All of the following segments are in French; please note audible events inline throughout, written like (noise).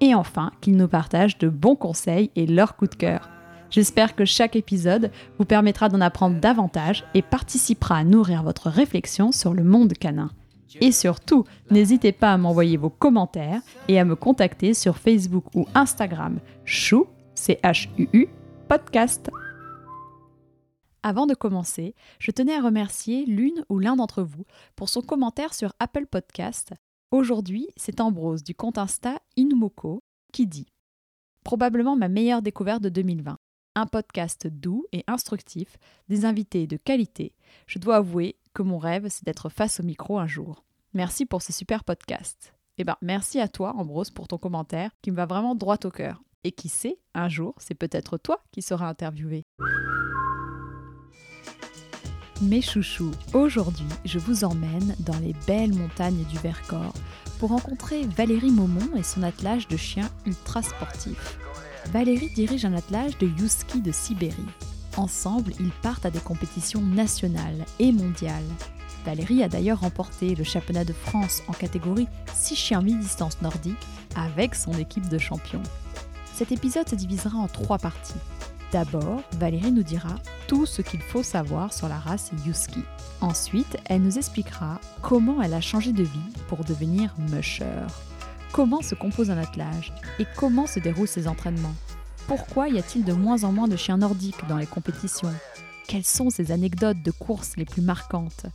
et enfin qu'ils nous partagent de bons conseils et leurs coups de cœur. J'espère que chaque épisode vous permettra d'en apprendre davantage et participera à nourrir votre réflexion sur le monde canin. Et surtout, n'hésitez pas à m'envoyer vos commentaires et à me contacter sur Facebook ou Instagram chou, c h u -U, podcast. Avant de commencer, je tenais à remercier l'une ou l'un d'entre vous pour son commentaire sur Apple Podcast Aujourd'hui, c'est Ambrose du compte Insta Inumoko qui dit Probablement ma meilleure découverte de 2020. Un podcast doux et instructif, des invités de qualité. Je dois avouer que mon rêve, c'est d'être face au micro un jour. Merci pour ce super podcast. Eh ben, merci à toi, Ambrose, pour ton commentaire qui me va vraiment droit au cœur. Et qui sait, un jour, c'est peut-être toi qui seras interviewé. Mes chouchous, aujourd'hui je vous emmène dans les belles montagnes du Vercors pour rencontrer Valérie Maumont et son attelage de chiens ultra sportifs. Valérie dirige un attelage de Yuski de Sibérie. Ensemble, ils partent à des compétitions nationales et mondiales. Valérie a d'ailleurs remporté le championnat de France en catégorie 6 chiens mi-distance nordique avec son équipe de champions. Cet épisode se divisera en trois parties. D'abord, Valérie nous dira tout ce qu'il faut savoir sur la race Yuski. Ensuite, elle nous expliquera comment elle a changé de vie pour devenir musher. Comment se compose un attelage et comment se déroulent ses entraînements. Pourquoi y a-t-il de moins en moins de chiens nordiques dans les compétitions? Quelles sont ses anecdotes de course les plus marquantes?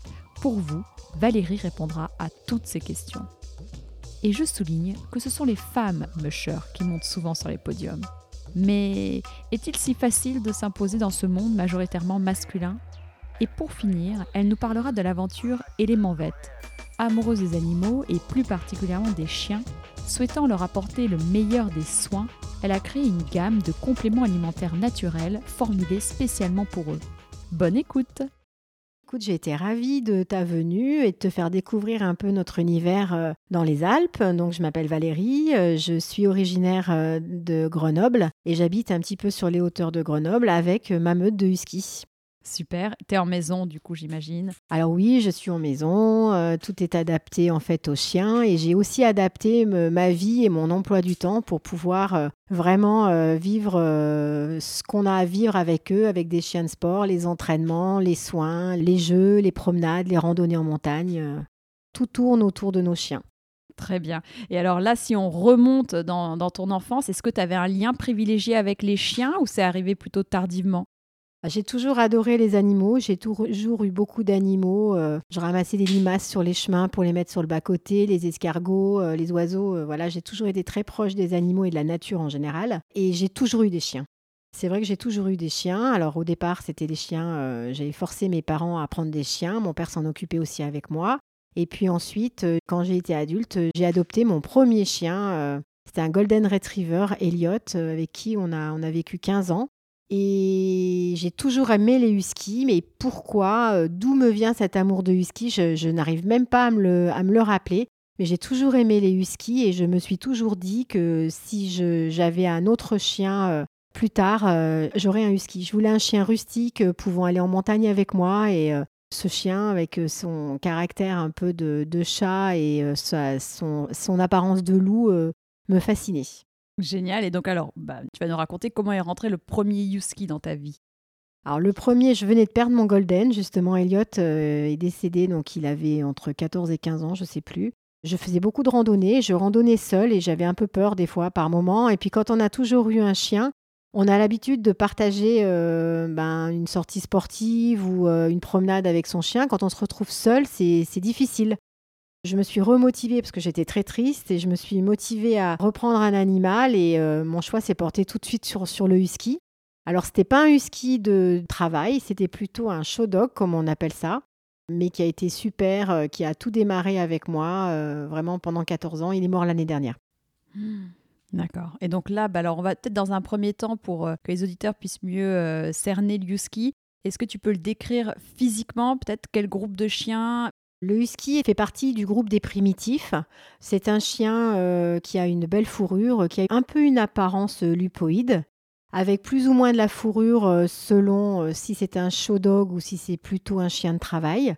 Pour vous, Valérie répondra à toutes ces questions. Et je souligne que ce sont les femmes mushers qui montent souvent sur les podiums. Mais est-il si facile de s'imposer dans ce monde majoritairement masculin? Et pour finir, elle nous parlera de l'aventure Élément Vette. Amoureuse des animaux et plus particulièrement des chiens, souhaitant leur apporter le meilleur des soins, elle a créé une gamme de compléments alimentaires naturels formulés spécialement pour eux. Bonne écoute Écoute, j'ai été ravie de ta venue et de te faire découvrir un peu notre univers euh, dans les Alpes. Donc, je m'appelle Valérie, euh, je suis originaire euh, de Grenoble et j'habite un petit peu sur les hauteurs de Grenoble avec ma meute de husky. Super. Tu es en maison, du coup, j'imagine. Alors oui, je suis en maison. Euh, tout est adapté en fait aux chiens et j'ai aussi adapté ma vie et mon emploi du temps pour pouvoir euh, vraiment euh, vivre ce qu'on a à vivre avec eux, avec des chiens de sport, les entraînements, les soins, les jeux, les promenades, les randonnées en montagne. tout tourne autour de nos chiens. Très bien. Et alors là, si on remonte dans, dans ton enfance, est-ce que tu avais un lien privilégié avec les chiens ou c'est arrivé plutôt tardivement? J'ai toujours adoré les animaux, j'ai toujours eu beaucoup d'animaux. Euh, je ramassais des limaces sur les chemins pour les mettre sur le bas-côté, les escargots, euh, les oiseaux. Euh, voilà, j'ai toujours été très proche des animaux et de la nature en général. Et j'ai toujours eu des chiens. C'est vrai que j'ai toujours eu des chiens. Alors au départ, c'était des chiens. J'avais forcé mes parents à prendre des chiens. Mon père s'en occupait aussi avec moi. Et puis ensuite, quand j'ai été adulte, j'ai adopté mon premier chien. C'était un Golden Retriever, Elliot, avec qui on a, on a vécu 15 ans. Et j'ai toujours aimé les huskies, mais pourquoi euh, D'où me vient cet amour de husky Je, n'arrive même pas à me, le, à me le rappeler. Mais j'ai toujours aimé les huskies et je me suis toujours dit que si j'avais un autre chien euh, plus tard, euh, j'aurais un husky. Je voulais un chien rustique pouvant aller en montagne avec moi et ce chien avec son caractère un peu de, chat et son, son, apparence de loup me fascinait. Génial. Et donc, alors, bah, tu vas nous raconter comment est rentré le premier Yuski dans ta vie. Alors, le premier, je venais de perdre mon Golden. Justement, Elliot euh, est décédé, donc il avait entre 14 et 15 ans, je sais plus. Je faisais beaucoup de randonnées. Je randonnais seule et j'avais un peu peur des fois par moments. Et puis, quand on a toujours eu un chien, on a l'habitude de partager euh, ben, une sortie sportive ou euh, une promenade avec son chien. Quand on se retrouve seul, c'est difficile. Je me suis remotivée parce que j'étais très triste et je me suis motivée à reprendre un animal et euh, mon choix s'est porté tout de suite sur, sur le husky. Alors c'était pas un husky de travail, c'était plutôt un show dog comme on appelle ça, mais qui a été super, euh, qui a tout démarré avec moi euh, vraiment pendant 14 ans. Il est mort l'année dernière. Mmh. D'accord. Et donc là, bah alors on va peut-être dans un premier temps pour que les auditeurs puissent mieux cerner le husky. Est-ce que tu peux le décrire physiquement Peut-être quel groupe de chiens Le husky fait partie du groupe des primitifs. C'est un chien euh, qui a une belle fourrure, qui a un peu une apparence lupoïde, avec plus ou moins de la fourrure selon si c'est un show dog ou si c'est plutôt un chien de travail.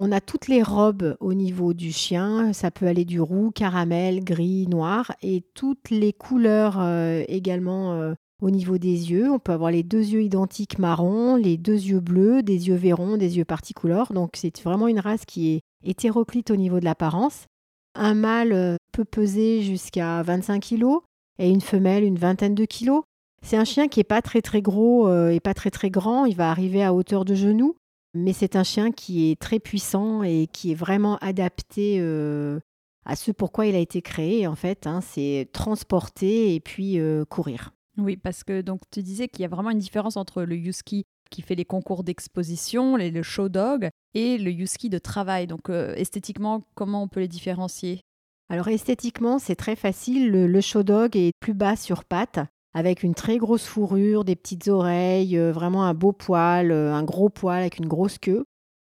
On a toutes les robes au niveau du chien, ça peut aller du roux, caramel, gris, noir, et toutes les couleurs euh, également euh, au niveau des yeux. On peut avoir les deux yeux identiques marron, les deux yeux bleus, des yeux verrons, des yeux particouleurs. Donc c'est vraiment une race qui est hétéroclite au niveau de l'apparence. Un mâle euh, peut peser jusqu'à 25 kg et une femelle une vingtaine de kilos. C'est un chien qui n'est pas très très gros et pas très très grand, il va arriver à hauteur de genou. Mais c'est un chien qui est très puissant et qui est vraiment adapté euh, à ce pourquoi il a été créé. En fait, hein. c'est transporter et puis euh, courir. Oui, parce que donc tu disais qu'il y a vraiment une différence entre le husky qui fait les concours d'exposition, le show dog, et le husky de travail. Donc euh, esthétiquement, comment on peut les différencier? Alors esthétiquement, c'est très facile. Le, show dog est plus bas sur pattes avec une très grosse fourrure, des petites oreilles, euh, vraiment un beau poil, euh, un gros poil avec une grosse queue.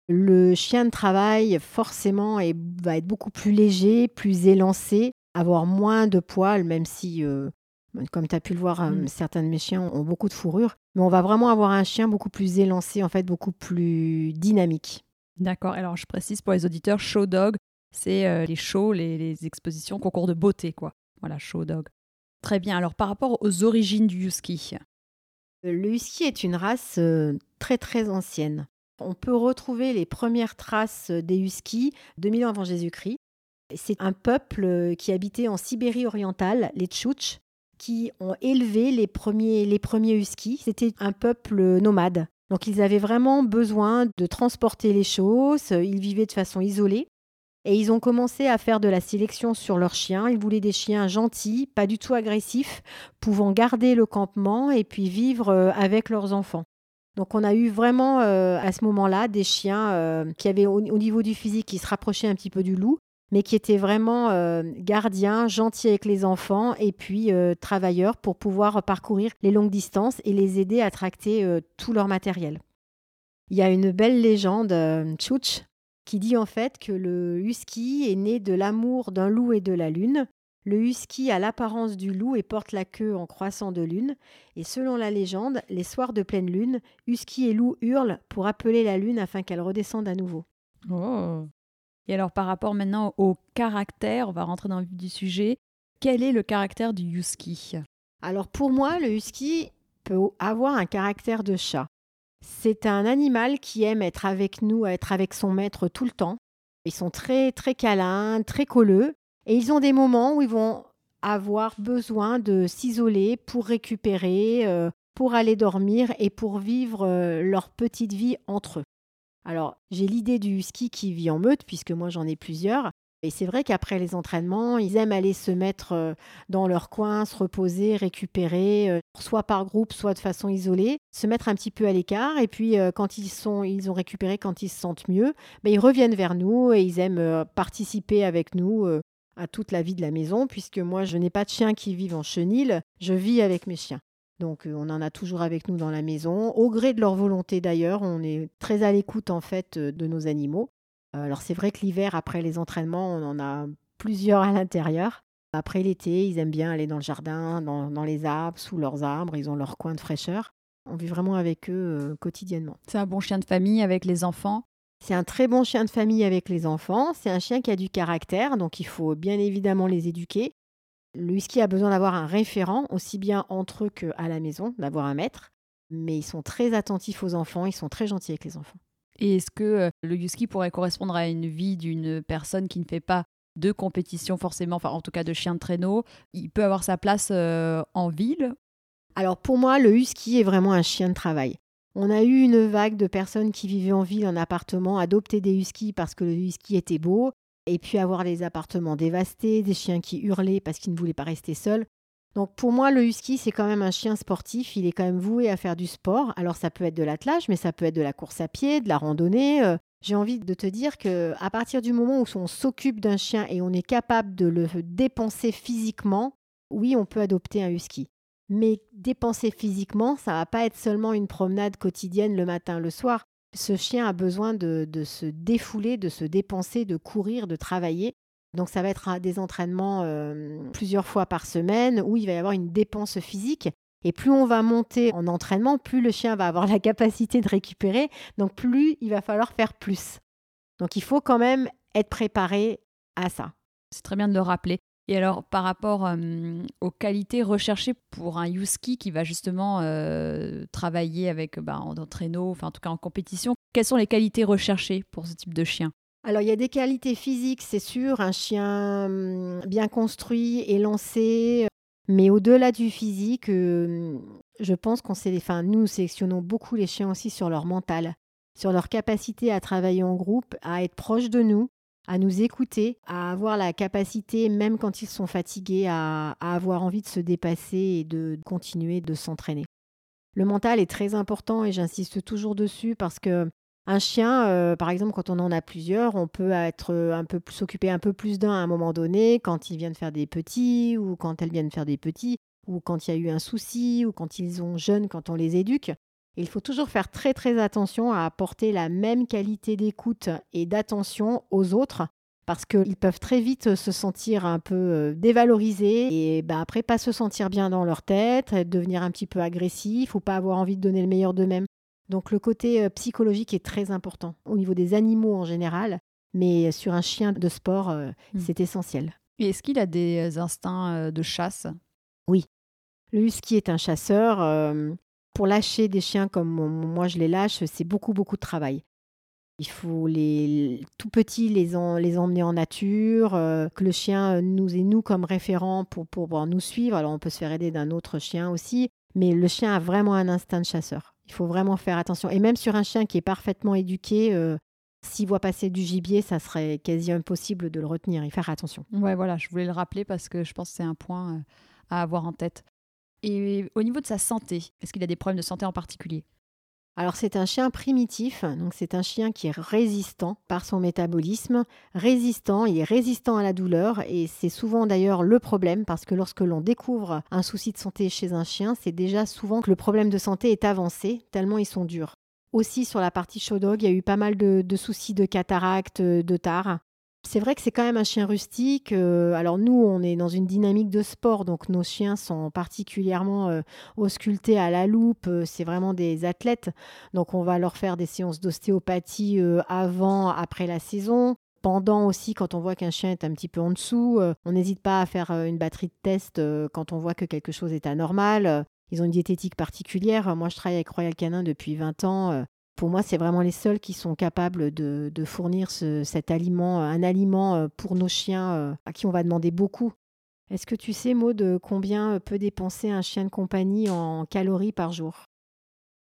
Le chien de travail, forcément, va être beaucoup plus léger, plus élancé, avoir moins de poils, même si, comme tu as pu le voir, mm. certains de mes chiens ont beaucoup de fourrure. Mais on va vraiment avoir un chien beaucoup plus élancé, en fait, beaucoup plus dynamique. D'accord. Alors, je précise pour les auditeurs, show dog, c'est les shows, les, les expositions, concours de beauté, quoi. Voilà, show dog. Très bien. Alors, par rapport aux origines du husky? Le husky est une race euh, très très ancienne. On peut retrouver les premières traces des huskies 2000 ans avant Jésus-Christ. C'est un peuple euh, qui habitait en Sibérie orientale, les Tchouches, qui ont élevé les premiers, les premiers huskies. C'était un peuple nomade. Donc ils avaient vraiment besoin de transporter les choses, ils vivaient de façon isolée. Et ils ont commencé à faire de la sélection sur leurs chiens. Ils voulaient des chiens gentils, pas du tout agressifs, pouvant garder le campement et puis vivre euh, avec leurs enfants. Donc on a eu vraiment euh, à ce moment-là des chiens euh, qui avaient au, niveau du physique qui se rapprochaient un petit peu du loup, mais qui étaient vraiment gardiens, gentils avec les enfants et puis travailleurs pour pouvoir parcourir les longues distances et les aider à tracter tout leur matériel. Il y a une belle légende, Tchouch, qui dit en fait que le husky est né de l'amour d'un loup et de la lune. Le husky a l'apparence du loup et porte la queue en croissant de lune. Et selon la légende, les soirs de pleine lune, husky et loup hurlent pour appeler la lune afin qu'elle redescende à nouveau. Oh. Et alors par rapport maintenant au caractère, on va rentrer dans le vif du sujet. Quel est le caractère du husky? Alors pour moi, le husky peut avoir un caractère de chat. C'est un animal qui aime être avec nous, être avec son maître tout le temps. Ils sont très très câlins, très colleux, et ils ont des moments où ils vont avoir besoin de s'isoler pour récupérer, euh, pour aller dormir et pour vivre euh, leur petite vie entre eux. Alors, j'ai l'idée du husky qui vit en meute, puisque moi j'en ai plusieurs, et c'est vrai qu'après les entraînements, ils aiment aller se mettre euh, dans leur coin, se reposer, récupérer, euh, soit par groupe, soit de façon isolée, se mettre un petit peu à l'écart. Et puis euh, quand ils sont, ils ont récupéré, quand ils se sentent mieux, ben, ils reviennent vers nous et ils aiment participer avec nous à toute la vie de la maison, puisque moi je n'ai pas de chiens qui vivent en chenil, je vis avec mes chiens. Donc on en a toujours avec nous dans la maison, au gré de leur volonté d'ailleurs, on est très à l'écoute en fait de nos animaux. Euh, alors c'est vrai que l'hiver, après les entraînements, on en a plusieurs à l'intérieur. Après l'été, ils aiment bien aller dans le jardin, dans, les arbres, sous leurs arbres, ils ont leur coin de fraîcheur. On vit vraiment avec eux euh, quotidiennement. C'est un bon chien de famille avec les enfants? C'est un très bon chien de famille avec les enfants. C'est un chien qui a du caractère, donc il faut bien évidemment les éduquer. Le husky a besoin d'avoir un référent, aussi bien entre eux qu'à la maison, d'avoir un maître. Mais ils sont très attentifs aux enfants, ils sont très gentils avec les enfants. Et est-ce que euh, le husky pourrait correspondre à une vie d'une personne qui ne fait pas de compétition forcément, enfin en tout cas de chien de traîneau? Il peut avoir sa place euh, en ville? Alors pour moi, le husky est vraiment un chien de travail. On a eu une vague de personnes qui vivaient en ville, en appartement, adopter des huskies parce que le husky était beau, et puis avoir les appartements dévastés, des chiens qui hurlaient parce qu'ils ne voulaient pas rester seuls. Donc pour moi, le husky, c'est quand même un chien sportif. Il est quand même voué à faire du sport. Alors ça peut être de l'attelage, mais ça peut être de la course à pied, de la randonnée. Euh. J'ai envie de te dire que à partir du moment où on s'occupe d'un chien et on est capable de le dépenser physiquement, oui, on peut adopter un husky. Mais dépenser physiquement, ça va pas être seulement une promenade quotidienne le matin, le soir. Ce chien a besoin de, se défouler, de se dépenser, de courir, de travailler. Donc ça va être des entraînements euh, plusieurs fois par semaine où il va y avoir une dépense physique. Et plus on va monter en entraînement, plus le chien va avoir la capacité de récupérer, donc plus il va falloir faire plus. Donc il faut quand même être préparé à ça. C'est très bien de le rappeler. Et alors, par rapport aux qualités recherchées pour un Yuski qui va justement euh, travailler avec bah, en traîneau, enfin en tout cas en compétition, quelles sont les qualités recherchées pour ce type de chien? Alors, il y a des qualités physiques, c'est sûr, un chien bien construit, élancé, mais au-delà du physique, je pense qu'on sait, enfin, nous sélectionnons beaucoup les chiens aussi sur leur mental, sur leur capacité à travailler en groupe, à être proche de nous, à nous écouter, à avoir la capacité, même quand ils sont fatigués, à, avoir envie de se dépasser et de continuer de s'entraîner. Le mental est très important et j'insiste toujours dessus parce que un chien, euh, par exemple, quand on en a plusieurs, on peut être un peu s'occuper un peu plus d'un à un moment donné, quand ils viennent faire des petits ou quand elles viennent faire des petits, ou quand il y a eu un souci, ou quand ils sont jeunes, quand on les éduque il faut toujours faire très très attention à apporter la même qualité d'écoute et d'attention aux autres parce qu'ils peuvent très vite se sentir un peu euh, dévalorisés et ben après pas se sentir bien dans leur tête, devenir un petit peu agressif ou pas avoir envie de donner le meilleur d'eux-mêmes. Donc le côté euh, psychologique est très important au niveau des animaux en général, mais sur un chien de sport, euh, mmh. c'est essentiel. Et est-ce qu'il a des instincts de chasse? Oui. Le husky est un chasseur pour lâcher des chiens comme moi je les lâche, c'est beaucoup, beaucoup de travail. Il faut les tout petits les, les emmener en nature, euh, que le chien nous ait nous comme référent pour, pouvoir nous suivre. Alors on peut se faire aider d'un autre chien aussi, mais le chien a vraiment un instinct de chasseur. Il faut vraiment faire attention. Et même sur un chien qui est parfaitement éduqué, euh, s'il voit passer du gibier, ça serait quasi impossible de le retenir. Il faut faire attention. Ouais, voilà, je voulais le rappeler parce que je pense que c'est un point euh, à avoir en tête. Et au niveau de sa santé, est-ce qu'il a des problèmes de santé en particulier? Alors c'est un chien primitif, donc c'est un chien qui est résistant par son métabolisme, résistant, il est résistant à la douleur et c'est souvent d'ailleurs le problème parce que lorsque l'on découvre un souci de santé chez un chien, c'est déjà souvent que le problème de santé est avancé tellement ils sont durs. Aussi sur la partie show dog, il y a eu pas mal de, soucis de cataracte, de tard. C'est vrai que c'est quand même un chien rustique. Euh, alors nous, on est dans une dynamique de sport, donc nos chiens sont particulièrement euh, auscultés à la loupe. Euh, c'est vraiment des athlètes, donc on va leur faire des séances d'ostéopathie avant, après la saison. Pendant aussi, quand on voit qu'un chien est un petit peu en dessous, on n'hésite pas à faire une batterie de tests quand on voit que quelque chose est anormal. Ils ont une diététique particulière. Moi, je travaille avec Royal Canin depuis 20 ans pour moi, c'est vraiment les seuls qui sont capables de, fournir cet aliment, un aliment euh, pour nos chiens euh, à qui on va demander beaucoup. Est-ce que tu sais, Maud, combien peut dépenser un chien de compagnie en calories par jour?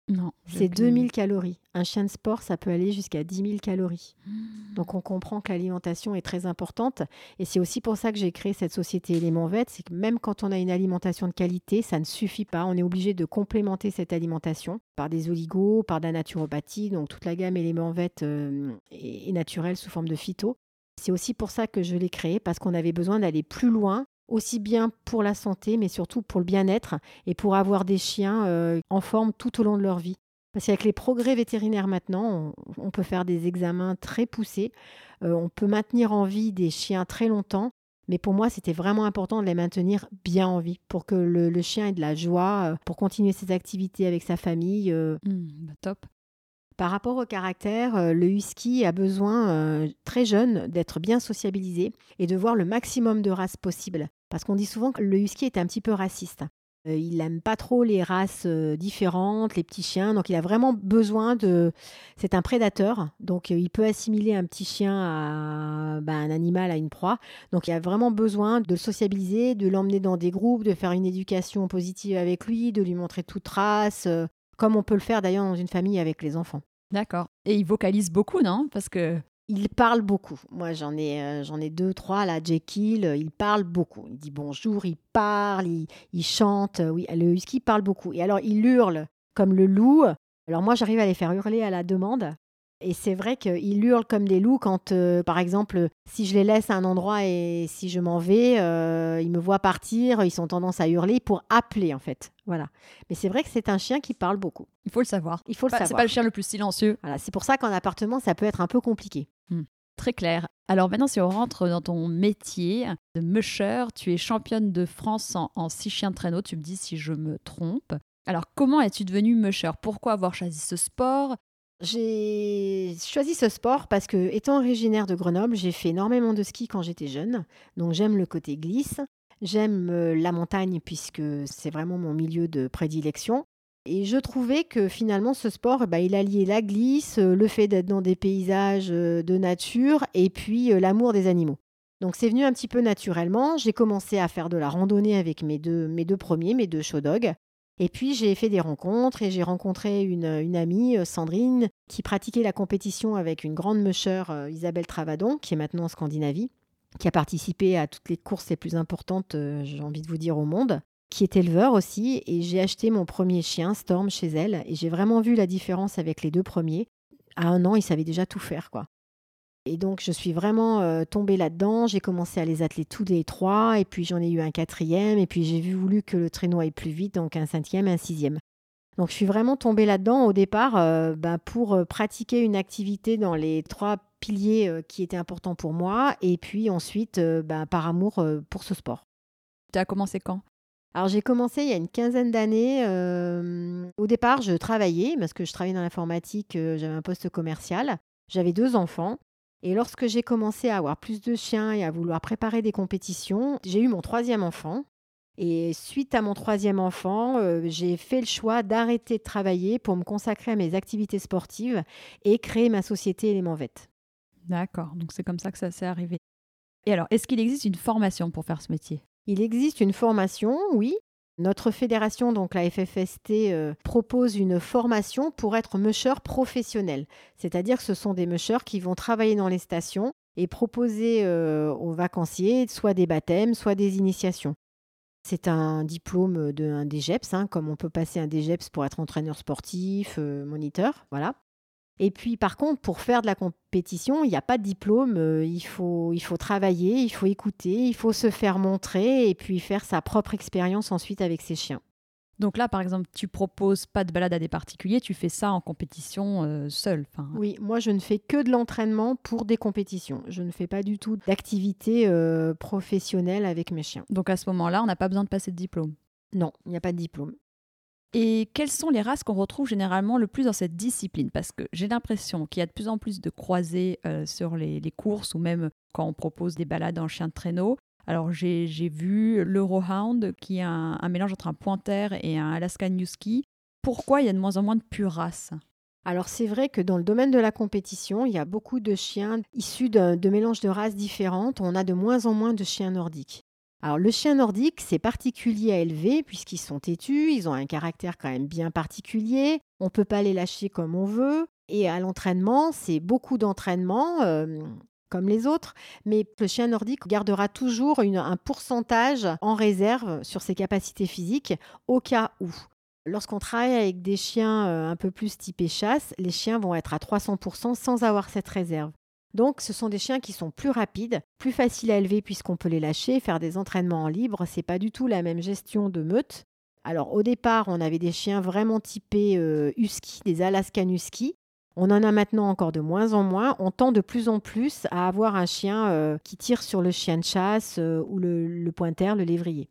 Non. C'est 2000 calories. Un chien de sport, ça peut aller jusqu'à 10 000 calories. Mmh. Donc on comprend que l'alimentation est très importante. Et c'est aussi pour ça que j'ai créé cette société Élément Vet. C'est que même quand on a une alimentation de qualité, ça ne suffit pas. On est obligé de complémenter cette alimentation par des oligos, par de la naturopathie. Donc toute la gamme Élément Vet euh, est naturelle sous forme de phyto. C'est aussi pour ça que je l'ai créé, parce qu'on avait besoin d'aller plus loin aussi bien pour la santé, mais surtout pour le bien-être et pour avoir des chiens euh, en forme tout au long de leur vie. Parce qu'avec les progrès vétérinaires maintenant, on, peut faire des examens très poussés, euh, on peut maintenir en vie des chiens très longtemps, mais pour moi, c'était vraiment important de les maintenir bien en vie pour que le, chien ait de la joie, euh, pour continuer ses activités avec sa famille. Mmh, bah, top. Par rapport au caractère, le husky a besoin très jeune d'être bien sociabilisé et de voir le maximum de races possibles. Parce qu'on dit souvent que le husky est un petit peu raciste. Euh, il n'aime pas trop les races euh, différentes, les petits chiens. Donc il a vraiment besoin de... C'est un prédateur. Donc euh, il peut assimiler un petit chien à bah, un animal, à une proie. Donc il a vraiment besoin de le sociabiliser, de l'emmener dans des groupes, de faire une éducation positive avec lui, de lui montrer toute race, comme on peut le faire d'ailleurs dans une famille avec les enfants. D'accord. Et il vocalise beaucoup, non? Parce que il parle beaucoup. Moi, j'en ai, euh, j'en ai deux, trois, là, Jekyll, euh, il parle beaucoup. Il dit bonjour, il parle, il, chante. Oui, le husky parle beaucoup. Et alors, il hurle comme le loup. Alors moi, j'arrive à les faire hurler à la demande. Et c'est vrai qu'ils hurlent comme des loups quand, euh, par exemple, si je les laisse à un endroit et si je m'en vais, euh, ils me voient partir, ils ont tendance à hurler pour appeler en fait. Voilà. Mais c'est vrai que c'est un chien qui parle beaucoup. Il faut le savoir. Il faut le Bah, C'est savoir. pas le chien le plus silencieux. Voilà, c'est pour ça qu'en appartement, ça peut être un peu compliqué. Très clair. Alors maintenant, si on rentre dans ton métier de musher, tu es championne de France en, en six chiens de traîneau. Tu me dis si je me trompe. Alors comment es-tu devenue musher? Pourquoi avoir choisi ce sport? J'ai choisi ce sport parce que, étant originaire de Grenoble, j'ai fait énormément de ski quand j'étais jeune. Donc j'aime le côté glisse, j'aime euh, la montagne puisque c'est vraiment mon milieu de prédilection. Et je trouvais que finalement ce sport, eh ben, il alliait la glisse, euh, le fait d'être dans des paysages euh, de nature et puis euh, l'amour des animaux. Donc c'est venu un petit peu naturellement. J'ai commencé à faire de la randonnée avec mes deux, mes deux premiers, mes deux show dogs. Et puis j'ai fait des rencontres et j'ai rencontré une, une amie, Sandrine, qui pratiquait la compétition avec une grande musher, Isabelle Travadon, qui est maintenant en Scandinavie, qui a participé à toutes les courses les plus importantes, j'ai envie de vous dire, au monde, qui est éleveur aussi. Et j'ai acheté mon premier chien, Storm, chez elle. Et j'ai vraiment vu la différence avec les deux premiers. À un an, il savait déjà tout faire, quoi. Et donc, je suis vraiment euh, tombée là-dedans. J'ai commencé à les atteler tous les trois. Et puis, j'en ai eu un quatrième. Et puis, j'ai voulu que le traîneau aille plus vite, donc un cinquième, un sixième. Donc, je suis vraiment tombée là-dedans au départ euh, bah, pour euh, pratiquer une activité dans les trois piliers qui étaient importants pour moi. Et puis ensuite, bah, par amour pour ce sport. Tu as commencé quand? Alors j'ai commencé il y a une quinzaine d'années. euh, au départ, je travaillais parce que je travaillais dans l'informatique, euh, j'avais un poste commercial. J'avais deux enfants. Et lorsque j'ai commencé à avoir plus de chiens et à vouloir préparer des compétitions, j'ai eu mon troisième enfant. Et suite à mon troisième enfant, euh, j'ai fait le choix d'arrêter de travailler pour me consacrer à mes activités sportives et créer ma société Élément Vet. D'accord, donc c'est comme ça que ça s'est arrivé. Et alors, est-ce qu'il existe une formation pour faire ce métier? Il existe une formation, oui. Notre fédération, donc la FFST, euh, propose une formation pour être musher professionnel. C'est-à-dire que ce sont des mushers qui vont travailler dans les stations et proposer euh, aux vacanciers soit des baptêmes, soit des initiations. C'est un diplôme d'un DGEPS, hein, comme on peut passer un DGEPS pour être entraîneur sportif, euh, moniteur, voilà. Et puis par contre, pour faire de la compétition, il n'y a pas de diplôme, euh, il, faut, il faut travailler, il faut écouter, il faut se faire montrer et puis faire sa propre expérience ensuite avec ses chiens. Donc là, par exemple, tu proposes pas de balade à des particuliers, tu fais ça en compétition euh, seul. Enfin, Oui, moi je ne fais que de l'entraînement pour des compétitions. Je ne fais pas du tout d'activité euh, professionnelle avec mes chiens. Donc à ce moment-là, on n'a pas besoin de passer de diplôme? Non, il n'y a pas de diplôme. Et quelles sont les races qu'on retrouve généralement le plus dans cette discipline? Parce que j'ai l'impression qu'il y a de plus en plus de croisés euh, sur les, courses ou même quand on propose des balades en chien de traîneau. Alors j'ai vu l'Eurohound qui est un, mélange entre un pointer et un Alaskan Husky. Pourquoi il y a de moins en moins de pures races? Alors c'est vrai que dans le domaine de la compétition, il y a beaucoup de chiens issus de mélanges de races différentes. On a de moins en moins de chiens nordiques. Alors le chien nordique, c'est particulier à élever puisqu'ils sont têtus, ils ont un caractère quand même bien particulier. On ne peut pas les lâcher comme on veut. Et à l'entraînement, c'est beaucoup d'entraînement. euh, comme les autres, mais le chien nordique gardera toujours un pourcentage en réserve sur ses capacités physiques au cas où. Lorsqu'on travaille avec des chiens euh, un peu plus typés chasse, les chiens vont être à 300% sans avoir cette réserve. Donc, ce sont des chiens qui sont plus rapides, plus faciles à élever puisqu'on peut les lâcher, faire des entraînements en libre. C'est pas du tout la même gestion de meute. Alors, au départ, on avait des chiens vraiment typés euh, husky, des Alaskan husky. On en a maintenant encore de moins en moins. On tend de plus en plus à avoir un chien euh, qui tire sur le chien de chasse euh, ou le, pointer, le lévrier.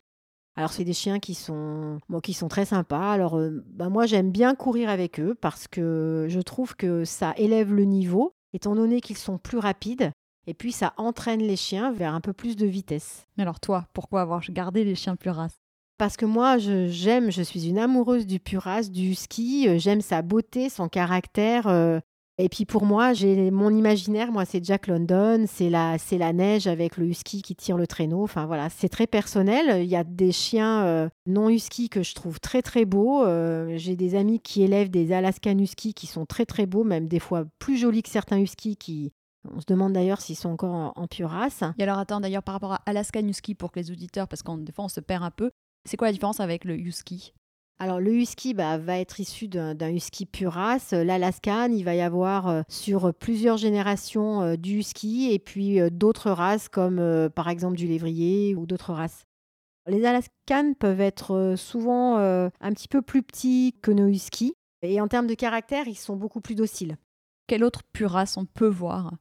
Alors c'est des chiens qui sont, bon, qui sont très sympas. Alors euh, bah, moi j'aime bien courir avec eux parce que je trouve que ça élève le niveau, étant donné qu'ils sont plus rapides. Et puis ça entraîne les chiens vers un peu plus de vitesse. Mais alors toi, pourquoi avoir gardé les chiens pure race Parce que moi, je- j'aime, je suis une amoureuse du puras, du ski. euh, J'aime sa beauté, son caractère. euh, et puis pour moi, j'ai mon imaginaire. Moi, c'est Jack London, c'est la, c'est la neige avec le husky qui tire le traîneau. Enfin voilà, c'est très personnel. Il y a des chiens euh, non husky que je trouve très très beaux. Euh, j'ai des amis qui élèvent des Alaskan husky qui sont très très beaux, même des fois plus jolis que certains huskies qui. On se demande d'ailleurs s'ils sont encore en, en pure race. Et alors attends, d'ailleurs par rapport à Alaskan Husky pour que les auditeurs, parce qu'en des fois on se perd un peu, c'est quoi la différence avec le Husky? Alors le husky bah, va être issu d'un husky pure race. L'Alaskan, il va y avoir euh, sur plusieurs générations euh, du husky et puis euh, d'autres races comme par exemple du lévrier ou d'autres races. Les Alaskan peuvent être souvent un petit peu plus petits que nos huskies et en termes de caractère, ils sont beaucoup plus dociles. Quelle autre pure race on peut voir?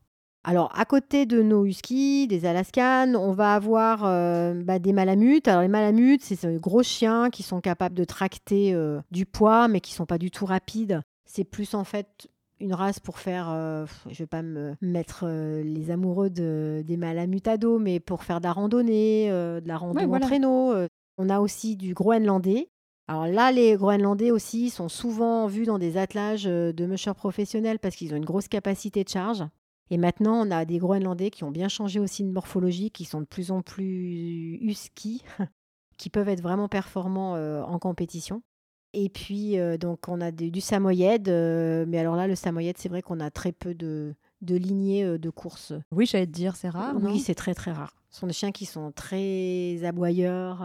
Alors, à côté de nos huskies, des Alaskan, on va avoir euh, bah, des malamutes. Alors, les malamutes, c'est des gros chiens qui sont capables de tracter euh, du poids, mais qui sont pas du tout rapides. C'est plus en fait une race pour faire, euh, je ne vais pas me mettre les amoureux des malamutes à dos, mais pour faire de la randonnée, de la randonnée en traîneau. On a aussi du groenlandais. Alors là, les Groenlandais aussi sont souvent vus dans des attelages de mushers professionnels parce qu'ils ont une grosse capacité de charge. Et maintenant, on a des Groenlandais qui ont bien changé aussi de morphologie, qui sont de plus en plus husky, (laughs) qui peuvent être vraiment performants euh, en compétition. Et puis, euh, donc, on a du samoyed. Euh, mais alors là, le samoyed, c'est vrai qu'on a très peu de, de lignées de course. Oui, j'allais te dire, c'est rare. Oui, c'est très, très rare. Ce sont des chiens qui sont très aboyeurs.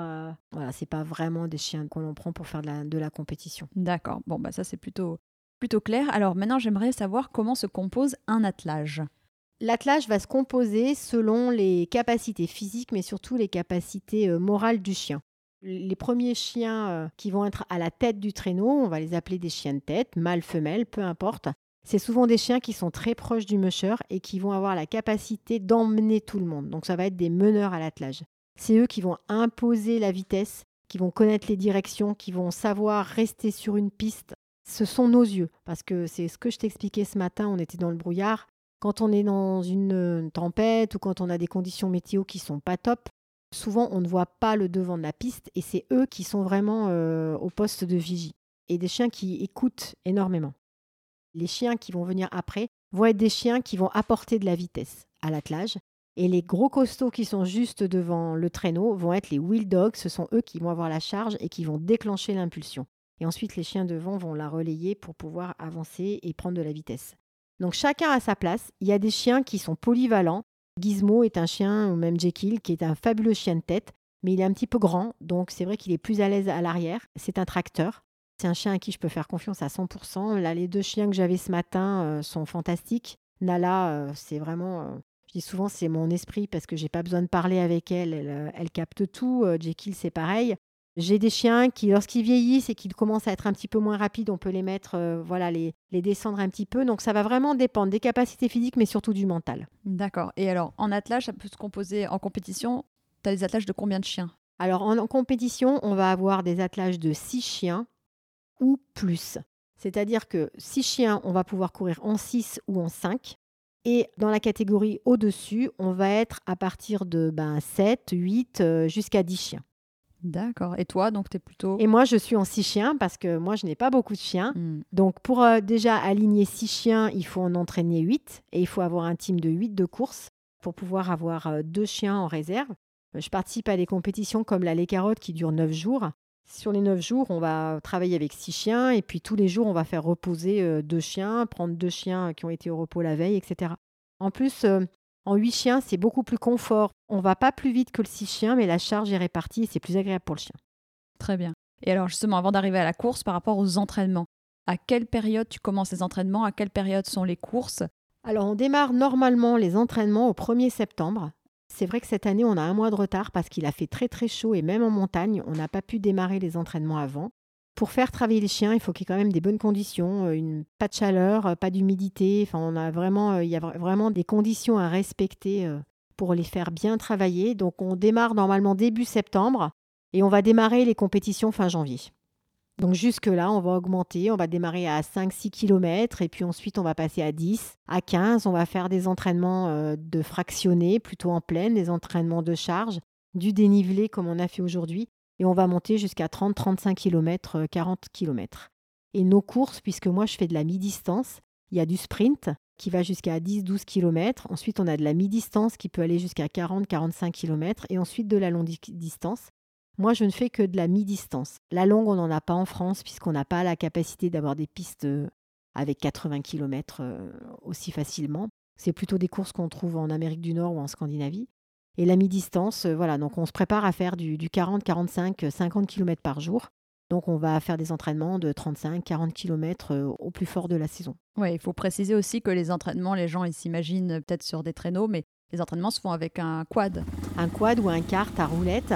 voilà, c'est pas vraiment des chiens qu'on l'on prend pour faire de la, de la compétition. D'accord. Bon, bah ça, c'est plutôt, plutôt clair. Alors maintenant, j'aimerais savoir comment se compose un attelage. L'attelage va se composer selon les capacités physiques, mais surtout les capacités euh, morales du chien. Les premiers chiens euh, qui vont être à la tête du traîneau, on va les appeler des chiens de tête, mâles, femelles, peu importe. C'est souvent des chiens qui sont très proches du musher et qui vont avoir la capacité d'emmener tout le monde. Donc ça va être des meneurs à l'attelage. C'est eux qui vont imposer la vitesse, qui vont connaître les directions, qui vont savoir rester sur une piste ce sont nos yeux. Parce que c'est ce que je t'expliquais ce matin, on était dans le brouillard. Quand on est dans une euh, tempête ou quand on a des conditions météo qui sont pas top, souvent on ne voit pas le devant de la piste et c'est eux qui sont vraiment euh, au poste de vigie. Et des chiens qui écoutent énormément. Les chiens qui vont venir après vont être des chiens qui vont apporter de la vitesse à l'attelage. Et les gros costauds qui sont juste devant le traîneau vont être les wheel dogs. Ce sont eux qui vont avoir la charge et qui vont déclencher l'impulsion. Et ensuite, les chiens devant vont la relayer pour pouvoir avancer et prendre de la vitesse. Donc chacun a sa place. Il y a des chiens qui sont polyvalents. Gizmo est un chien, ou même Jekyll, qui est un fabuleux chien de tête, mais il est un petit peu grand, donc c'est vrai qu'il est plus à l'aise à l'arrière. C'est un tracteur. C'est un chien à qui je peux faire confiance à 100%. Là, les deux chiens que j'avais ce matin euh, sont fantastiques. Nala, euh, c'est vraiment... Euh, je dis souvent, c'est mon esprit parce que j'ai pas besoin de parler avec. Elle, elle capte tout. Jekyll, c'est pareil. J'ai des chiens qui, lorsqu'ils vieillissent et qu'ils commencent à être un petit peu moins rapides, on peut les mettre, euh, voilà, les, les descendre un petit peu. Donc ça va vraiment dépendre des capacités physiques, mais surtout du mental. D'accord. Et alors, en attelage, ça peut se composer en compétition. Tu as des attelages de combien de chiens? Alors, en, compétition, on va avoir des attelages de 6 chiens ou plus. C'est-à-dire que 6 chiens, on va pouvoir courir en 6 ou en 5. Et dans la catégorie au-dessus, on va être à partir de ben, 7, 8 euh, jusqu'à 10 chiens. D'accord. Et toi, donc tu es plutôt... Et moi, je suis en six chiens parce que moi, je n'ai pas beaucoup de chiens. Hmm. Donc pour euh, déjà aligner six chiens, il faut en entraîner huit et il faut avoir un team de huit de course pour pouvoir avoir euh, deux chiens en réserve. Je participe à des compétitions comme la Les Carottes qui durent neuf jours. Sur les neuf jours, on va travailler avec six chiens et puis tous les jours, on va faire reposer euh, deux chiens, prendre deux chiens qui ont été au repos la veille, etc. En plus, en 8 chiens, c'est beaucoup plus confort. On va pas plus vite que le 6 chiens, mais la charge est répartie et c'est plus agréable pour le chien. Très bien. Et alors justement, avant d'arriver à la course, par rapport aux entraînements, à quelle période tu commences les entraînements? À quelle période sont les courses? Alors on démarre normalement les entraînements au 1er septembre. C'est vrai que cette année, on a un mois de retard parce qu'il a fait très très chaud et même en montagne, on n'a pas pu démarrer les entraînements avant. Pour faire travailler les chiens, il faut qu'il y ait quand même des bonnes conditions, euh, pas de chaleur, euh, pas d'humidité. Enfin, on a vraiment, euh, il y a vraiment des conditions à respecter pour les faire bien travailler. Donc, on démarre normalement début septembre et on va démarrer les compétitions fin janvier. Donc jusque-là, on va augmenter, on va démarrer à 5-6 km et puis ensuite on va passer à 10, à 15, on va faire des entraînements de fractionnés, plutôt en pleine, des entraînements de charge, du dénivelé comme on a fait aujourd'hui et on va monter jusqu'à 30-35 km, 40 km. Et nos courses, puisque moi je fais de la mi-distance, il y a du sprint qui va jusqu'à 10-12 km. Ensuite, on a de la mi-distance qui peut aller jusqu'à 40-45 km. Et ensuite, de la longue distance. Moi, je ne fais que de la mi-distance. La longue, on n'en a pas en France puisqu'on n'a pas la capacité d'avoir des pistes euh, avec 80 km euh, aussi facilement. C'est plutôt des courses qu'on trouve en Amérique du Nord ou en Scandinavie. Et la mi-distance, euh, voilà, donc on se prépare à faire du, 40, 45, 50 km par jour. Donc on va faire des entraînements de 35-40 km au plus fort de la saison. Oui, il faut préciser aussi que les entraînements, les gens ils s'imaginent peut-être sur des traîneaux, mais les entraînements se font avec un quad. Un quad ou un kart à roulette.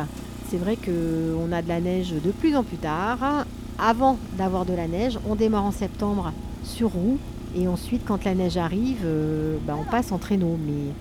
C'est vrai qu'on a de la neige de plus en plus tard. Avant d'avoir de la neige, on démarre en septembre sur roue. Et ensuite, quand la neige arrive, euh, bah, on passe en traîneau. Mais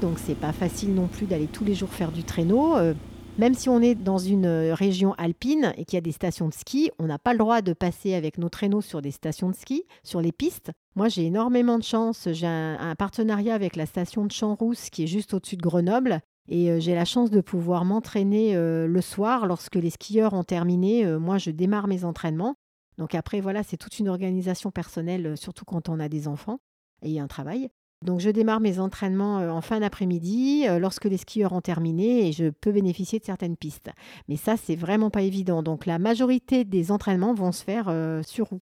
donc c'est pas facile non plus d'aller tous les jours faire du traîneau. Euh, même si on est dans une euh, région alpine et qu'il y a des stations de ski, on n'a pas le droit de passer avec nos traîneaux sur des stations de ski, sur les pistes. Moi, j'ai énormément de chance. J'ai un, partenariat avec la station de Champs-Rousse qui est juste au-dessus de Grenoble. Et euh, j'ai la chance de pouvoir m'entraîner le soir lorsque les skieurs ont terminé. moi, je démarre mes entraînements. Donc après, voilà, c'est toute une organisation personnelle, surtout quand on a des enfants et un travail. Donc je démarre mes entraînements euh, en fin d'après-midi euh, lorsque les skieurs ont terminé et je peux bénéficier de certaines pistes. Mais ça, c'est vraiment pas évident. Donc la majorité des entraînements vont se faire euh, sur roue.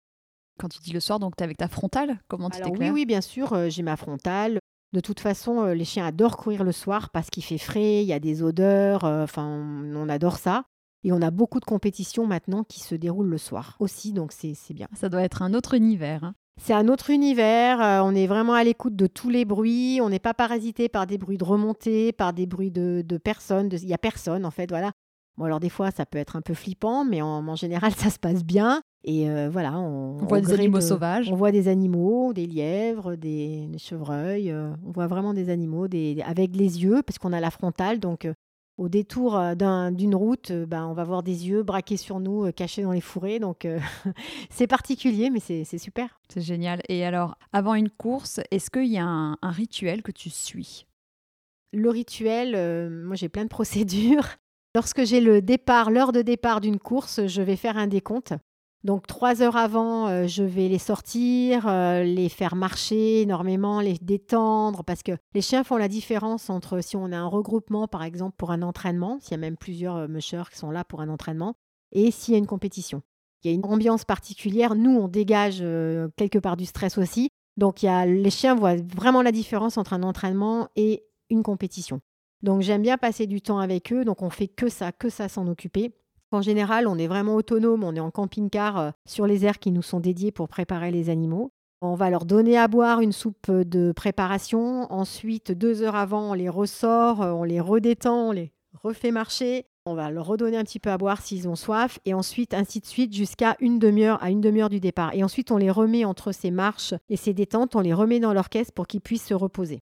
Quand tu dis le soir, donc tu es avec ta frontale Comment tu Oui, oui, bien sûr, j'ai ma frontale. De toute façon, les chiens adorent courir le soir parce qu'il fait frais, il y a des odeurs, enfin, on adore ça. Et on a beaucoup de compétitions maintenant qui se déroulent le soir aussi, donc c'est bien. Ça doit être un autre univers. Hein. C'est un autre univers, euh, on est vraiment à l'écoute de tous les bruits, on n'est pas parasité par des bruits de remontée, par des bruits de, personnes, il n'y a personne en fait, voilà. Bon alors des fois ça peut être un peu flippant, mais en, général (laughs) ça se passe bien. Et euh, voilà, on, voit des animaux sauvages. On voit des animaux, des lièvres, des, chevreuils, euh, on voit vraiment des animaux des, avec les yeux, parce qu'on a la frontale, donc au détour euh, d'une route, euh, ben, on va voir des yeux braqués sur nous, euh, cachés dans les fourrés. Donc, (laughs) c'est particulier, mais c'est super. C'est génial. Et alors, avant une course, est-ce qu'il y a un, rituel que tu suis? Le rituel, moi, j'ai plein de (laughs) procédures. Lorsque j'ai le départ, l'heure de départ d'une course, je vais faire un décompte. Donc trois heures avant, euh, je vais les sortir, euh, les faire marcher énormément, les détendre, parce que les chiens font la différence entre si on a un regroupement, par exemple, pour un entraînement, s'il y a même plusieurs euh, mushers qui sont là pour un entraînement, et s'il y a une compétition. Il y a une ambiance particulière. Nous, on dégage quelque part du stress aussi. Donc les chiens voient vraiment la différence entre un entraînement et une compétition. Donc j'aime bien passer du temps avec eux, donc on fait que ça, que ça s'en occuper. En général, on est vraiment autonome, on est en camping-car euh, sur les aires qui nous sont dédiées pour préparer les animaux. On va leur donner à boire une soupe de préparation. Ensuite, deux heures avant, on les ressort, euh, on les redétend, on les refait marcher. On va leur redonner un petit peu à boire s'ils ont soif. Et ensuite, ainsi de suite, jusqu'à une demi-heure, à une demi-heure du départ. Et ensuite, on les remet entre ces marches et ces détentes, on les remet dans leur caisse pour qu'ils puissent se reposer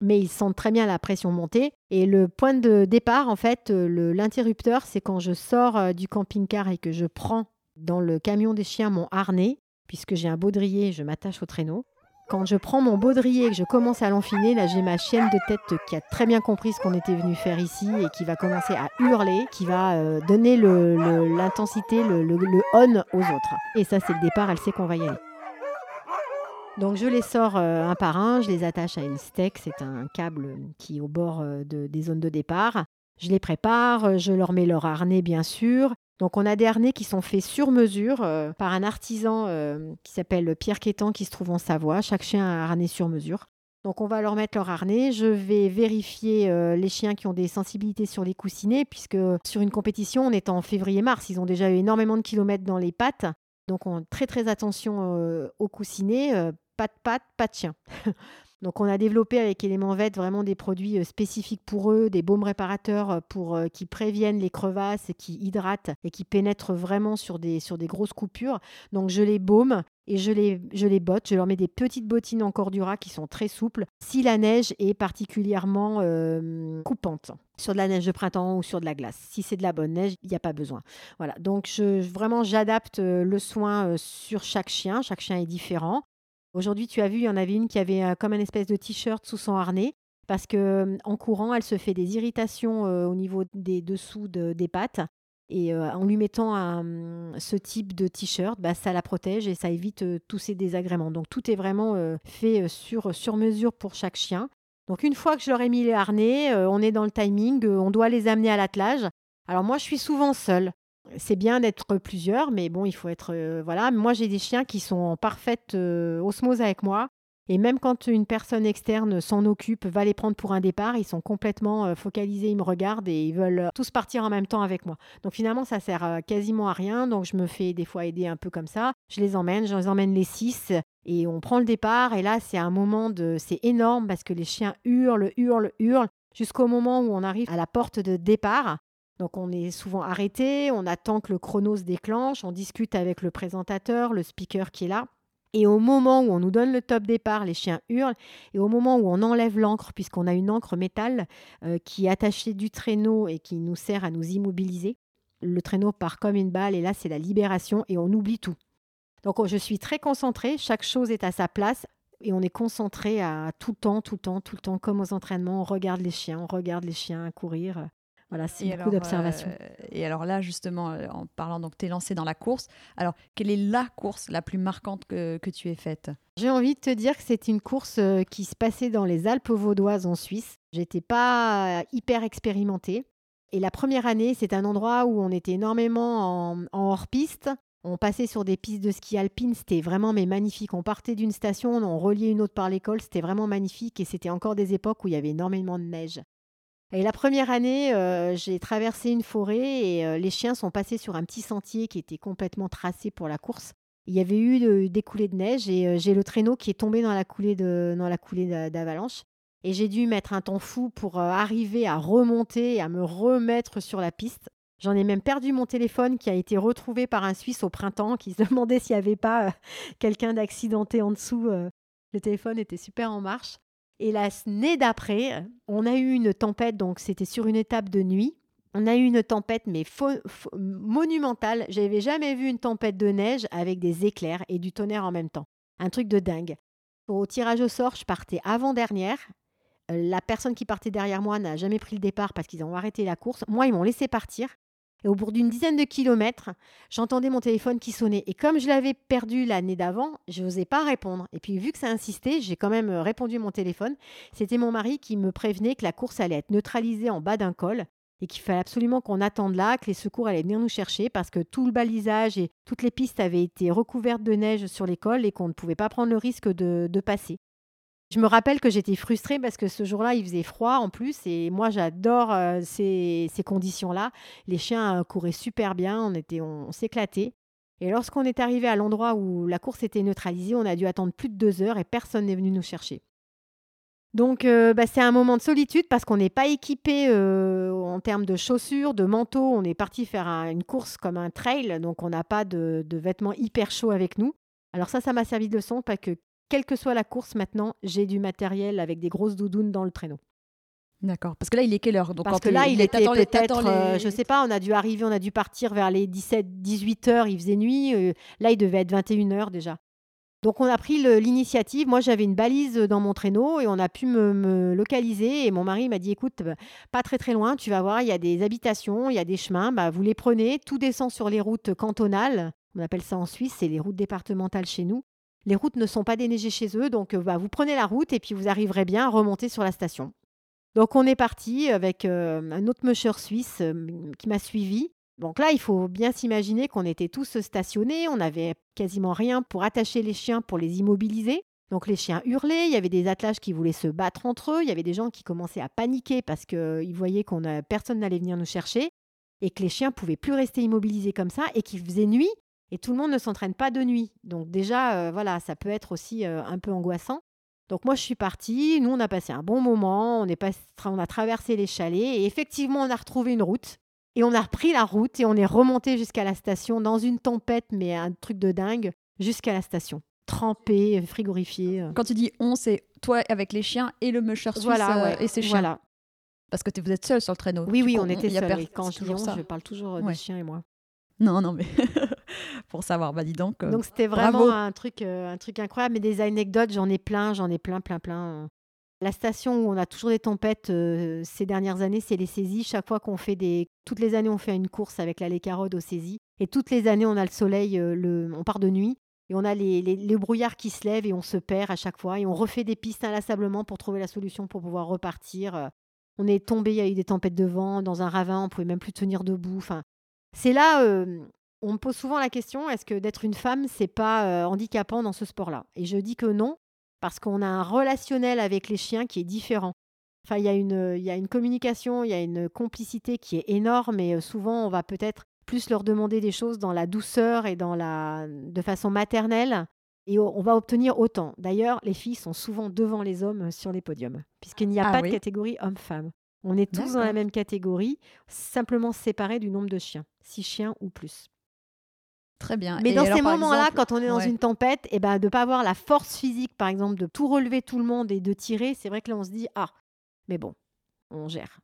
mais ils sentent très bien la pression monter. Et le point de départ, en fait, euh, l'interrupteur, c'est quand je sors euh, du camping-car et que je prends dans le camion des chiens mon harnais, puisque j'ai un baudrier, je m'attache au traîneau. Quand je prends mon baudrier et que je commence à l'enfiler, là j'ai ma chienne de tête qui a très bien compris ce qu'on était venu faire ici et qui va commencer à hurler, qui va euh, donner l'intensité, le, le, le on aux autres. Et ça c'est le départ, elle sait qu'on va y aller. Donc je les sors euh, un par un, je les attache à une steak, c'est un câble qui est au bord euh, des zones de départ. Je les prépare, euh, je leur mets leur harnais bien sûr. Donc on a des harnais qui sont faits sur mesure par un artisan qui s'appelle Pierre Quétan qui se trouve en Savoie. Chaque chien a un harnais sur mesure. Donc on va leur mettre leur harnais. Je vais vérifier les chiens qui ont des sensibilités sur les coussinets, puisque sur une compétition, on est en février-mars, ils ont déjà eu énormément de kilomètres dans les pattes. Donc on très très attention aux coussinets pas de pattes, pas de chien. (laughs) Donc on a développé avec Element Vet vraiment des produits euh, spécifiques pour eux, des baumes réparateurs euh, pour euh, qui préviennent les crevasses, qui hydratent et qui pénètrent vraiment sur des, sur des grosses coupures. Donc je les baume et je les, je les botte. Je leur mets des petites bottines en cordura qui sont très souples si la neige est particulièrement coupante sur de la neige de printemps ou sur de la glace. Si c'est de la bonne neige, il n'y a pas besoin. Voilà, donc vraiment j'adapte le soin sur chaque chien. Chaque chien est différent. Aujourd'hui, tu as vu, il y en avait une qui avait euh, comme un espèce de t-shirt sous son harnais parce que en courant, elle se fait des irritations au niveau des dessous des pattes. Et en lui mettant ce type de t-shirt, bah, ça la protège et ça évite tous ces désagréments. Donc tout est vraiment fait sur, sur mesure pour chaque chien. Donc une fois que je leur ai mis les harnais, on est dans le timing, on doit les amener à l'attelage. Alors moi, je suis souvent seule c'est bien d'être plusieurs, mais bon, il faut être. Euh, voilà. Moi, j'ai des chiens qui sont en parfaite euh, osmose avec moi. Et même quand une personne externe s'en occupe, va les prendre pour un départ, ils sont complètement euh, focalisés, ils me regardent et ils veulent tous partir en même temps avec moi. Donc finalement, ça sert quasiment à rien. Donc je me fais des fois aider un peu comme ça. Je les emmène, je les emmène les six et on prend le départ. Et là, c'est un moment de. C'est énorme parce que les chiens hurlent, hurlent, hurlent jusqu'au moment où on arrive à la porte de départ. Donc on est souvent arrêté, on attend que le chrono se déclenche, on discute avec le présentateur, le speaker qui est là. Et au moment où on nous donne le top départ, les chiens hurlent. Et au moment où on enlève l'encre, puisqu'on a une encre métal euh, qui est attachée du traîneau et qui nous sert à nous immobiliser, le traîneau part comme une balle et là c'est la libération et on oublie tout. Donc je suis très concentrée, chaque chose est à sa place et on est concentré à tout le temps, tout le temps, tout le temps, comme aux entraînements, on regarde les chiens, on regarde les chiens courir. Voilà, c'est beaucoup d'observation. Euh, et alors là, justement, euh, en parlant, donc tu es lancé dans la course. Alors, quelle est la course la plus marquante que, que tu aies faite? J'ai envie de te dire que c'est une course euh, qui se passait dans les Alpes vaudoises en Suisse. J'étais pas hyper expérimentée. Et la première année, c'est un endroit où on était énormément en, en hors-piste. On passait sur des pistes de ski alpine, c'était vraiment mais magnifique. On partait d'une station, on reliait une autre par l'école, c'était vraiment magnifique et c'était encore des époques où il y avait énormément de neige. Et la première année, euh, j'ai traversé une forêt et euh, les chiens sont passés sur un petit sentier qui était complètement tracé pour la course. Il y avait eu des coulées de neige et euh, j'ai le traîneau qui est tombé dans la coulée dans la coulée d'avalanche. Et j'ai dû mettre un temps fou pour arriver à remonter et à me remettre sur la piste. J'en ai même perdu mon téléphone qui a été retrouvé par un Suisse au printemps qui se (laughs) demandait s'il n'y avait pas quelqu'un d'accidenté en dessous. le téléphone était super en marche. Et l'année d'après, on a eu une tempête, donc c'était sur une étape de nuit. On a eu une tempête, mais monumentale. J'avais jamais vu une tempête de neige avec des éclairs et du tonnerre en même temps. Un truc de dingue. Au tirage au sort, je partais avant-dernière. Euh, la personne qui partait derrière moi n'a jamais pris le départ parce qu'ils ont arrêté la course. Moi, ils m'ont laissé partir. Et au bout d'une dizaine de kilomètres, j'entendais mon téléphone qui sonnait. Et comme je l'avais perdu l'année d'avant, je n'osais pas répondre. Et puis, vu que ça insistait, j'ai quand même euh, répondu mon téléphone. C'était mon mari qui me prévenait que la course allait être neutralisée en bas d'un col et qu'il fallait absolument qu'on attende là, que les secours allaient venir nous chercher parce que tout le balisage et toutes les pistes avaient été recouvertes de neige sur les cols et qu'on ne pouvait pas prendre le risque de passer. Je me rappelle que j'étais frustrée parce que ce jour-là, il faisait froid en plus et moi, j'adore euh, ces, conditions-là. Les chiens euh, couraient super bien, on, était, on, s'éclatait. Et lorsqu'on est arrivé à l'endroit où la course était neutralisée, on a dû attendre plus de deux heures et personne n'est venu nous chercher. Donc, euh, bah, c'est un moment de solitude parce qu'on n'est pas équipé en termes de chaussures, de manteau. On est parti faire une course comme un trail, donc on n'a pas de, de, vêtements hyper chauds avec nous. Alors ça, ça m'a servi de leçon parce que quelle que soit la course maintenant, j'ai du matériel avec des grosses doudounes dans le traîneau. D'accord. Parce que là, il est quelle heure? Donc, Parce que là, il, était peut-être, euh, je sais pas, on a dû arriver, on a dû partir vers les 17, 18 heures, il faisait nuit. Euh, là, il devait être 21 heures déjà. Donc, on a pris l'initiative. Moi, j'avais une balise dans mon traîneau et on a pu me, localiser. Et mon mari m'a dit écoute, bah, pas très très loin, tu vas voir, il y a des habitations, il y a des chemins, bah, vous les prenez. Tout descend sur les routes cantonales. On appelle ça en Suisse, c'est les routes départementales chez nous. Les routes ne sont pas déneigées chez eux, donc euh, bah, vous prenez la route et puis vous arriverez bien à remonter sur la station. Donc on est parti avec euh, un autre musher suisse euh, qui m'a suivi. Donc là, il faut bien s'imaginer qu'on était tous stationnés, on n'avait quasiment rien pour attacher les chiens, pour les immobiliser. Donc les chiens hurlaient, il y avait des attelages qui voulaient se battre entre eux, il y avait des gens qui commençaient à paniquer parce qu'ils voyaient qu'on personne n'allait venir nous chercher et que les chiens pouvaient plus rester immobilisés comme ça et qu'il faisait nuit et tout le monde ne s'entraîne pas de nuit. Donc déjà, euh, voilà, ça peut être aussi euh, un peu angoissant. Donc moi, je suis partie. Nous, on a passé un bon moment. On, est on a traversé les chalets. Et effectivement, on a retrouvé une route. Et on a repris la route et on est remonté jusqu'à la station dans une tempête, mais un truc de dingue, jusqu'à la station. Trempé, frigorifié. Quand tu dis on, c'est toi avec les chiens et le musher suisse voilà, euh, et ses chiens. Voilà. Parce que vous êtes seul sur le traîneau. Oui, oui, on, était seuls. Quand je dis on, je parle toujours des chiens et moi. Non, non, mais (laughs) (laughs) pour savoir, bah dis donc. Euh, donc c'était vraiment un truc, euh, un truc incroyable. Mais des anecdotes, j'en ai plein, j'en ai plein, plein, plein. La station où on a toujours des tempêtes euh, ces dernières années, c'est les saisies. Chaque fois qu'on fait des, toutes les années, on fait une course avec la Lécarode aux saisies. Et toutes les années, on a le soleil, le... on part de nuit. Et on a les, les, les, brouillards qui se lèvent et on se perd à chaque fois. Et on refait des pistes inlassablement pour trouver la solution pour pouvoir repartir. On est tombé, il y a eu des tempêtes de vent, dans un ravin, on pouvait même plus tenir debout. Enfin, c'est là, on me pose souvent la question est-ce que d'être une femme, c'est pas handicapant dans ce sport-là? Et je dis que non, parce qu'on a un relationnel avec les chiens qui est différent. Enfin, il y, a une, il y a une communication, il y a une complicité qui est énorme et euh, souvent on va peut-être plus leur demander des choses dans la douceur et dans la, de façon maternelle et on va obtenir autant. D'ailleurs, les filles sont souvent devant les hommes sur les podiums puisqu'il n'y a Ah pas oui. de catégorie homme-femme. On est tous dans la même catégorie, simplement séparés du nombre de chiens, six chiens ou plus. Très bien. Mais Et dans alors, ces moments-là, exemple- quand on est dans Ouais. une tempête, et ben, de ne pas avoir la force physique, par exemple, de tout relever tout le monde et de tirer, c'est vrai que là, on se dit Ah, mais bon, on gère.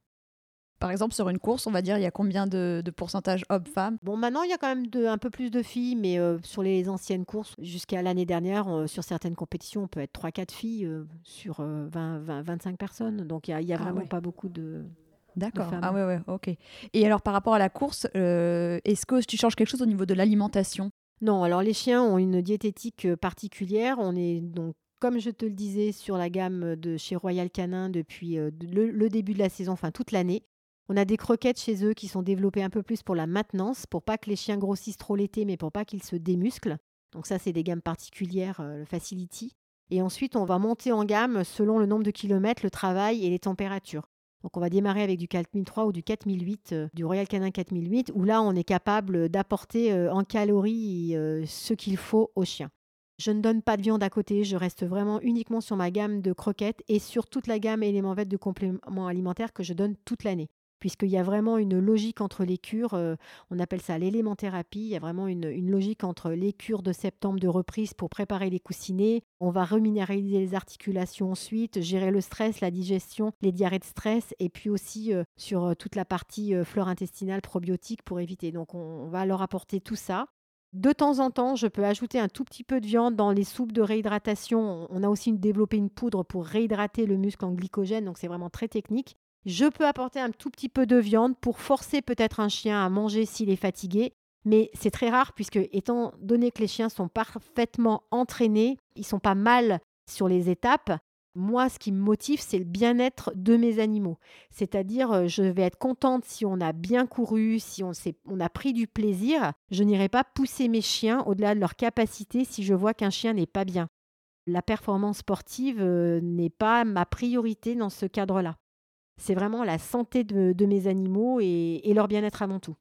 Par exemple, sur une course, on va dire, il y a combien de, de pourcentage hommes-femmes? Bon, maintenant, il y a quand même de, un peu plus de filles, mais euh, sur les anciennes courses, jusqu'à l'année dernière, euh, sur certaines compétitions, on peut être 3-4 filles euh, sur euh, 20, 20, 25 personnes. Donc, il n'y a, y a Ah vraiment ouais. pas beaucoup de. D'accord. Ah ouais, ouais, ok. Et alors, par rapport à la course, euh, est-ce que tu changes quelque chose au niveau de l'alimentation? Non, alors les chiens ont une diététique euh, particulière. On est donc, comme je te le disais, sur la gamme de chez Royal Canin depuis euh, de- le, le début de la saison, enfin toute l'année. On a des croquettes chez eux qui sont développées un peu plus pour la maintenance, pour pas que les chiens grossissent trop l'été, mais pour pas qu'ils se démusclent. Donc ça, c'est des gammes particulières, euh, le Facility. Et ensuite, on va monter en gamme selon le nombre de kilomètres, le travail et les températures. Donc on va démarrer avec du 4003 ou du 4008, euh, du Royal Canin 4008, où là on est capable d'apporter euh, en calories euh, ce qu'il faut aux chiens. Je ne donne pas de viande à côté, je reste vraiment uniquement sur ma gamme de croquettes et sur toute la gamme éléments verts de compléments alimentaires que je donne toute l'année. Puisqu'il y a vraiment une logique entre les cures, euh, on appelle ça l'élémenthérapie, il y a vraiment une, logique entre les cures de septembre de reprise pour préparer les coussinets, on va reminéraliser les articulations ensuite, gérer le stress, la digestion, les diarrhées de stress, et puis aussi euh, sur euh, toute la partie flore intestinale probiotique pour éviter. Donc on, va leur apporter tout ça. De temps en temps, je peux ajouter un tout petit peu de viande dans les soupes de réhydratation. On a aussi développé une poudre pour réhydrater le muscle en glycogène, donc c'est vraiment très technique. Je peux apporter un tout petit peu de viande pour forcer peut-être un chien à manger s'il est fatigué, mais c'est très rare puisque étant donné que les chiens sont parfaitement entraînés, ils sont pas mal sur les étapes. Moi, ce qui me motive, c'est le bien-être de mes animaux. C'est-à-dire, euh, je vais être contente si on a bien couru, si on, on a pris du plaisir. Je n'irai pas pousser mes chiens au-delà de leur capacité si je vois qu'un chien n'est pas bien. La performance sportive euh, n'est pas ma priorité dans ce cadre-là. C'est vraiment la santé de, de mes animaux et, et leur bien-être avant tout.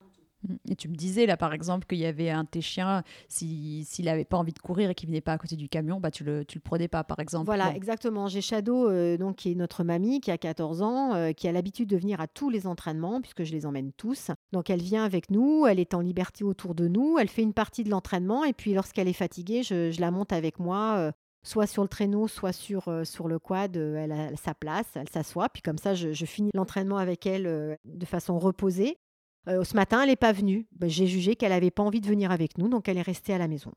Et tu me disais là, par exemple, qu'il y avait un de tes chiens, si- s'il n'avait pas envie de courir et qu'il venait pas à côté du camion, bah tu le, tu le prenais pas, par exemple. Voilà, Bon. exactement. J'ai Shadow, euh, donc, qui est notre mamie, qui a 14 ans, euh, qui a l'habitude de venir à tous les entraînements, puisque je les emmène tous. Donc, elle vient avec nous, elle est en liberté autour de nous, elle fait une partie de l'entraînement, et puis lorsqu'elle est fatiguée, je, je la monte avec moi, euh, soit sur le traîneau, soit sur, euh, sur le quad. euh, elle a sa place, elle s'assoit, puis comme ça, je, je finis l'entraînement avec elle euh, de façon reposée. Ce matin, elle n'est pas venue. Ben, J'ai jugé qu'elle n'avait pas envie de venir avec nous, donc elle est restée à la maison.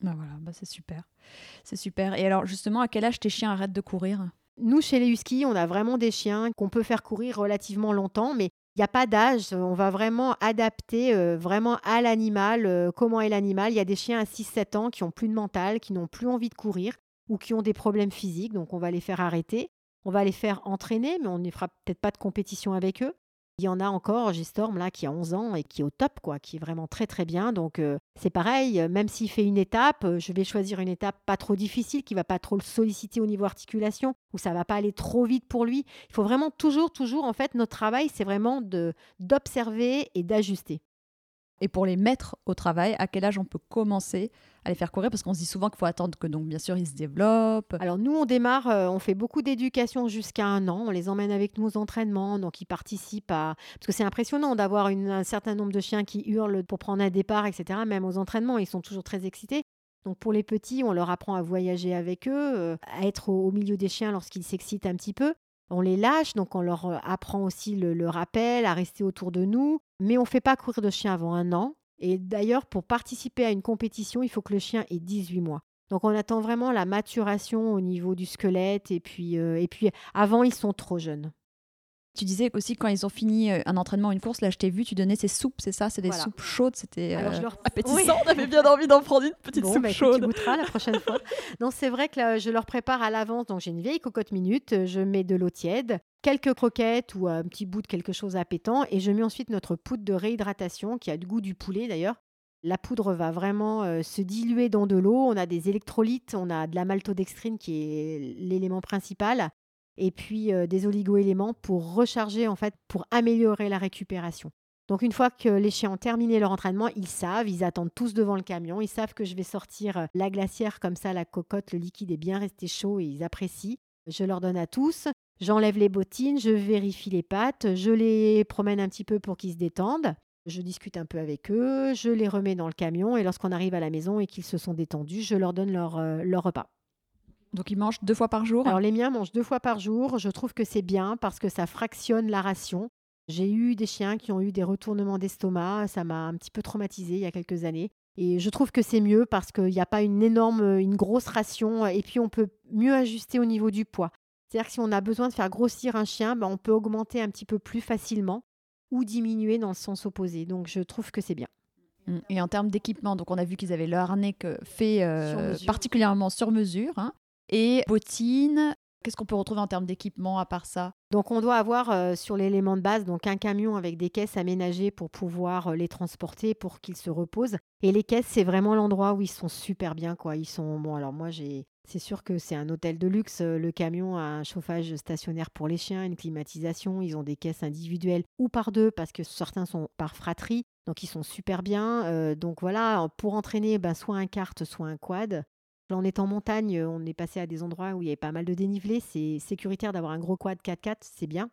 Bah voilà, bah c'est super. C'est super. Et alors, justement, à quel âge tes chiens arrêtent de courir? Nous, chez les huskies, on a vraiment des chiens qu'on peut faire courir relativement longtemps, mais il n'y a pas d'âge. On va vraiment adapter euh, vraiment à l'animal, euh, comment est l'animal. Il y a des chiens à 6-7 ans qui ont plus de mental, qui n'ont plus envie de courir ou qui ont des problèmes physiques, donc on va les faire arrêter. On va les faire entraîner, mais on ne fera peut-être pas de compétition avec eux. Il y en a encore, j'ai Storm là qui a 11 ans et qui est au top, quoi, qui est vraiment très très bien. Donc euh, c'est pareil, euh, même s'il fait une étape, euh, je vais choisir une étape pas trop difficile, qui va pas trop le solliciter au niveau articulation, où ça va pas aller trop vite pour lui. Il faut vraiment toujours, toujours, en fait, notre travail, c'est vraiment d'observer et d'ajuster. Et pour les mettre au travail, à quel âge on peut commencer à les faire courir Parce qu'on se dit souvent qu'il faut attendre que, donc, bien sûr, ils se développent. Alors nous, on démarre, euh, on fait beaucoup d'éducation jusqu'à un an. On les emmène avec nous aux entraînements, donc ils participent à... Parce que c'est impressionnant d'avoir un certain nombre de chiens qui hurlent pour prendre un départ, etc. Même aux entraînements, ils sont toujours très excités. Donc pour les petits, on leur apprend à voyager avec eux, euh, à être au, milieu des chiens lorsqu'ils s'excitent un petit peu. On les lâche, donc on leur euh, apprend aussi le, le rappel, à rester autour de nous. Mais on ne fait pas courir de chien avant un an. Et d'ailleurs, pour participer à une compétition, il faut que le chien ait 18 mois. Donc on attend vraiment la maturation au niveau du squelette et puis, euh, et puis avant, ils sont trop jeunes. Tu disais aussi quand ils ont fini euh, un entraînement, une course, là je t'ai vu, tu donnais ces soupes, c'est ça? C'est des Voilà. soupes chaudes, c'était Alors, euh, je leur- appétissant. Oui. (laughs) On avait bien envie d'en prendre une petite Bon, soupe bah, chaude. tu goûteras la prochaine fois. (laughs) Non, c'est vrai que là, je leur prépare à l'avance. Donc j'ai une vieille cocotte minute, je mets de l'eau tiède, quelques croquettes ou un petit bout de quelque chose à pétant et je mets ensuite notre poudre de réhydratation qui a le goût du poulet d'ailleurs. La poudre va vraiment euh, se diluer dans de l'eau. On a des électrolytes, on a de la maltodextrine qui est l'élément principal, et puis euh, des oligoéléments pour recharger, en fait, pour améliorer la récupération. Donc une fois que les chiens ont terminé leur entraînement, ils savent, ils attendent tous devant le camion, ils savent que je vais sortir euh, la glacière comme ça, la cocotte, le liquide est bien resté chaud et ils apprécient. Je leur donne à tous. J'enlève les bottines, je vérifie les pattes, je les promène un petit peu pour qu'ils se détendent. Je discute un peu avec eux, je les remets dans le camion et lorsqu'on arrive à la maison et qu'ils se sont détendus, je leur donne leur, euh, leur repas. Donc ils mangent deux fois par jour? Alors les miens mangent deux fois par jour. Je trouve que c'est bien parce que ça fractionne la ration. J'ai eu des chiens qui ont eu des retournements d'estomac. Ça m'a un petit peu traumatisé il y a quelques années. Et je trouve que c'est mieux parce qu'il n'y a pas une énorme, une grosse ration et puis on peut mieux ajuster au niveau du poids. C'est-à-dire que si on a besoin de faire grossir un chien, ben on peut augmenter un petit peu plus facilement ou diminuer dans le sens opposé. Donc je trouve que c'est bien. Mm. Et en termes d'équipement, donc on a vu qu'ils avaient le harnais fait euh, particulièrement sur mesure. Hein. et bottines, qu'est-ce qu'on peut retrouver en termes d'équipement à part ça? Donc on doit avoir euh, sur l'élément de base donc un camion avec des caisses aménagées pour pouvoir euh, les transporter pour qu'ils se reposent. Et les caisses, c'est vraiment l'endroit où ils sont super bien quoi. Ils sont bon alors moi j'ai c'est sûr que c'est un hôtel de luxe. Euh, le camion a un chauffage stationnaire pour les chiens, une climatisation. Ils ont des caisses individuelles ou par deux parce que certains sont par fratrie. Donc ils sont super bien. Donc voilà, pour entraîner ben, soit un kart, soit un quad. Là, on est en montagne, on est passé à des endroits où il y avait pas mal de dénivelé. C'est sécuritaire d'avoir un gros quad 4x4, c'est bien.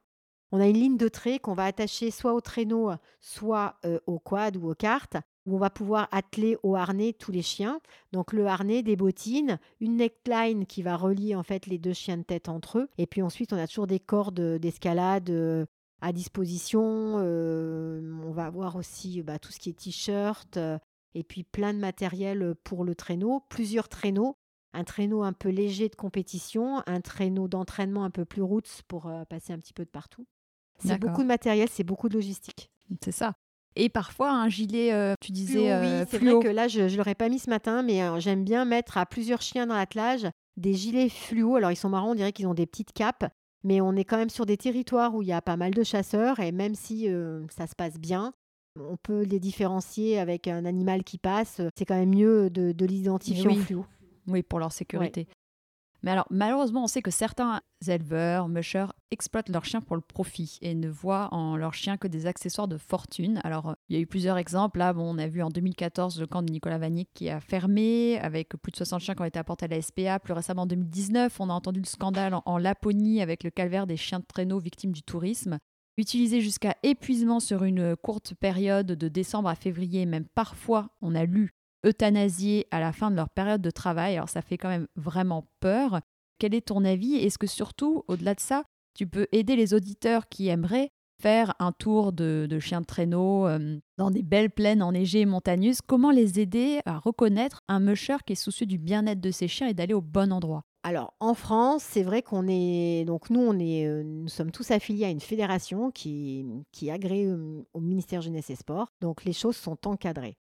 On a une ligne de trait qu'on va attacher soit au traîneau, soit euh, au quad ou au kart où on va pouvoir atteler au harnais tous les chiens. Donc le harnais, des bottines, une neckline qui va relier en fait les deux chiens de tête entre eux. Et puis ensuite, on a toujours des cordes d'escalade euh, à disposition. Euh, on va avoir aussi bah, tout ce qui est t-shirt et puis plein de matériel pour le traîneau, plusieurs traîneaux. Un traîneau un peu léger de compétition, un traîneau d'entraînement un peu plus roots pour passer un petit peu de partout. C'est beaucoup de matériel, c'est beaucoup de logistique. C'est ça. Et parfois un gilet, euh, tu disais. oui, euh, c'est vrai que là, je ne l'aurais pas mis ce matin, mais j'aime bien mettre à plusieurs chiens dans l'attelage des gilets fluo. Alors, ils sont marrants, on dirait qu'ils ont des petites capes, mais on est quand même sur des territoires où il y a pas mal de chasseurs, et même si ça se passe bien, on peut les différencier avec un animal qui passe. C'est quand même mieux de, l'identifier en fluo. Oui, pour leur sécurité. Mais alors, malheureusement, on sait que certains éleveurs, mushers, exploitent leurs chiens pour le profit et ne voient en leurs chiens que des accessoires de fortune. Alors, il y a eu plusieurs exemples. Là, bon, on a vu en 2014 le camp de Nicolas Vanier qui a fermé, avec plus de 60 chiens qui ont été apportés à la SPA. Plus récemment, en 2019, on a entendu le scandale en, Laponie avec le calvaire des chiens de traîneau victimes du tourisme. Utilisés jusqu'à épuisement sur une courte période de décembre à février, même parfois, on a lu euthanasiés à la fin de leur période de travail. Alors ça fait quand même vraiment peur. Quel est ton avis? Est-ce que surtout, au-delà de ça, tu peux aider les auditeurs qui aimeraient faire un tour de, chien de traîneau euh, dans des belles plaines enneigées et montagneuses? Comment les aider à reconnaître un musher qui est soucieux du bien-être de ses chiens et d'aller au bon endroit? Alors en France, c'est vrai qu'on est donc nous euh, nous sommes tous affiliés à une fédération qui qui est au ministère jeunesse et sport. Donc les choses sont encadrées.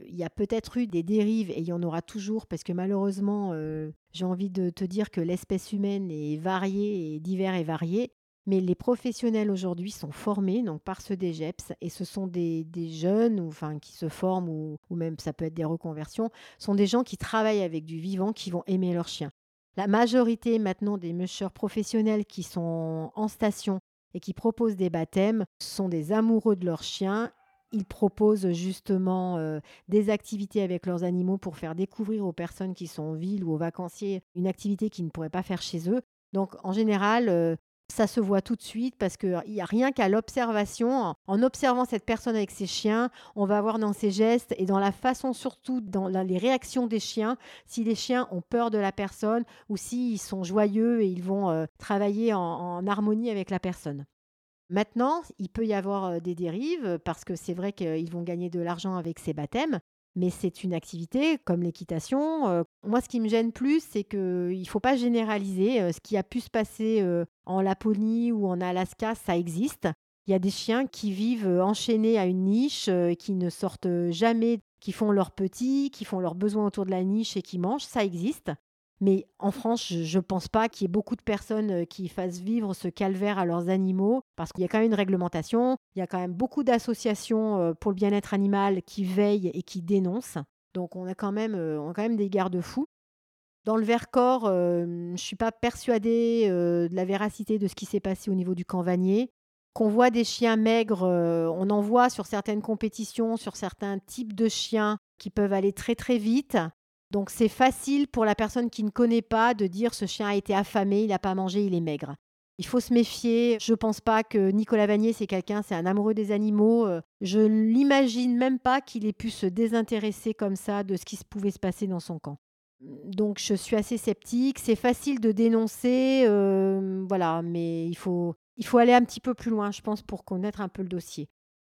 Il y a peut-être eu des dérives et il y en aura toujours parce que malheureusement, euh, j'ai envie de te dire que l'espèce humaine est variée et divers et variée. Mais les professionnels aujourd'hui sont formés donc par ce DGEPS et ce sont des, jeunes ou, enfin, qui se forment ou, ou, même ça peut être des reconversions, sont des gens qui travaillent avec du vivant, qui vont aimer leur chien. La majorité maintenant des mushers professionnels qui sont en station et qui proposent des baptêmes sont des amoureux de leur chien ils proposent justement euh, des activités avec leurs animaux pour faire découvrir aux personnes qui sont en ville ou aux vacanciers une activité qu'ils ne pourraient pas faire chez eux. Donc en général, euh, ça se voit tout de suite parce qu'il n'y a rien qu'à l'observation. En observant cette personne avec ses chiens, on va voir dans ses gestes et dans la façon, surtout dans les réactions des chiens, si les chiens ont peur de la personne ou s'ils sont joyeux et ils vont euh, travailler en harmonie avec la personne. Maintenant, il peut y avoir euh, des dérives parce que c'est vrai qu'ils vont gagner de l'argent avec ces baptêmes, mais c'est une activité comme l'équitation. Euh, moi, ce qui me gêne plus, c'est qu'il ne faut pas généraliser. Euh, ce qui a pu se passer en Laponie ou en Alaska, ça existe. Il y a des chiens qui vivent enchaînés à une niche, qui ne sortent jamais, qui font leurs petits, qui font leurs besoins autour de la niche et qui mangent. Ça existe. Mais en France, je ne pense pas qu'il y ait beaucoup de personnes euh, qui fassent vivre ce calvaire à leurs animaux, parce qu'il y a quand même une réglementation, il y a quand même beaucoup d'associations euh, pour le bien-être animal qui veillent et qui dénoncent. Donc on a quand même, euh, on a quand même des garde-fous. Dans le Vercors, je ne suis pas persuadée de la véracité de ce qui s'est passé au niveau du camp Vanier. Qu'on voit des chiens maigres, on en voit sur certaines compétitions, sur certains types de chiens qui peuvent aller très très vite. Donc c'est facile pour la personne qui ne connaît pas de dire ce chien a été affamé, il n'a pas mangé, il est maigre. Il faut se méfier. Je ne pense pas que Nicolas Vanier, c'est quelqu'un, c'est un amoureux des animaux. Euh, je ne l'imagine même pas qu'il ait pu se désintéresser comme ça de ce qui pouvait se passer dans son camp. Donc je suis assez sceptique. C'est facile de dénoncer, euh, voilà, mais il faut, il faut aller un petit peu plus loin, je pense, pour connaître un peu le dossier.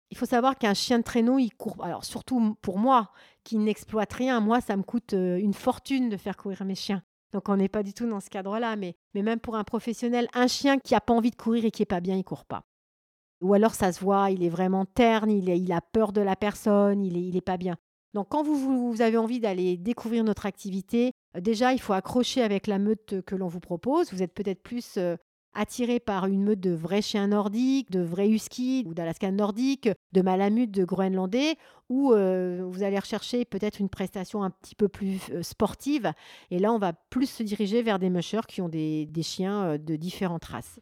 Il faut savoir qu'un chien de traîneau, il court. Alors, surtout pour moi, qui n'exploite rien, moi, ça me coûte euh, une fortune de faire courir mes chiens. Donc, on n'est pas du tout dans ce cadre-là. Mais, même pour un professionnel, un chien qui n'a pas envie de courir et qui n'est pas bien, il court pas. Ou alors, ça se voit, il est vraiment terne, il, a peur de la personne, il n'est pas bien. Donc, quand vous, vous avez envie d'aller découvrir notre activité, euh, déjà, il faut accrocher avec la meute que l'on vous propose. Vous êtes peut-être plus euh, attiré par une meute de vrais chiens nordiques, de vrais huskies ou d'Alaska nordique, de malamutes de groenlandais, ou euh, vous allez rechercher peut-être une prestation un petit peu plus euh, sportive. Et là, on va plus se diriger vers des mushers qui ont des, chiens euh, de différentes races.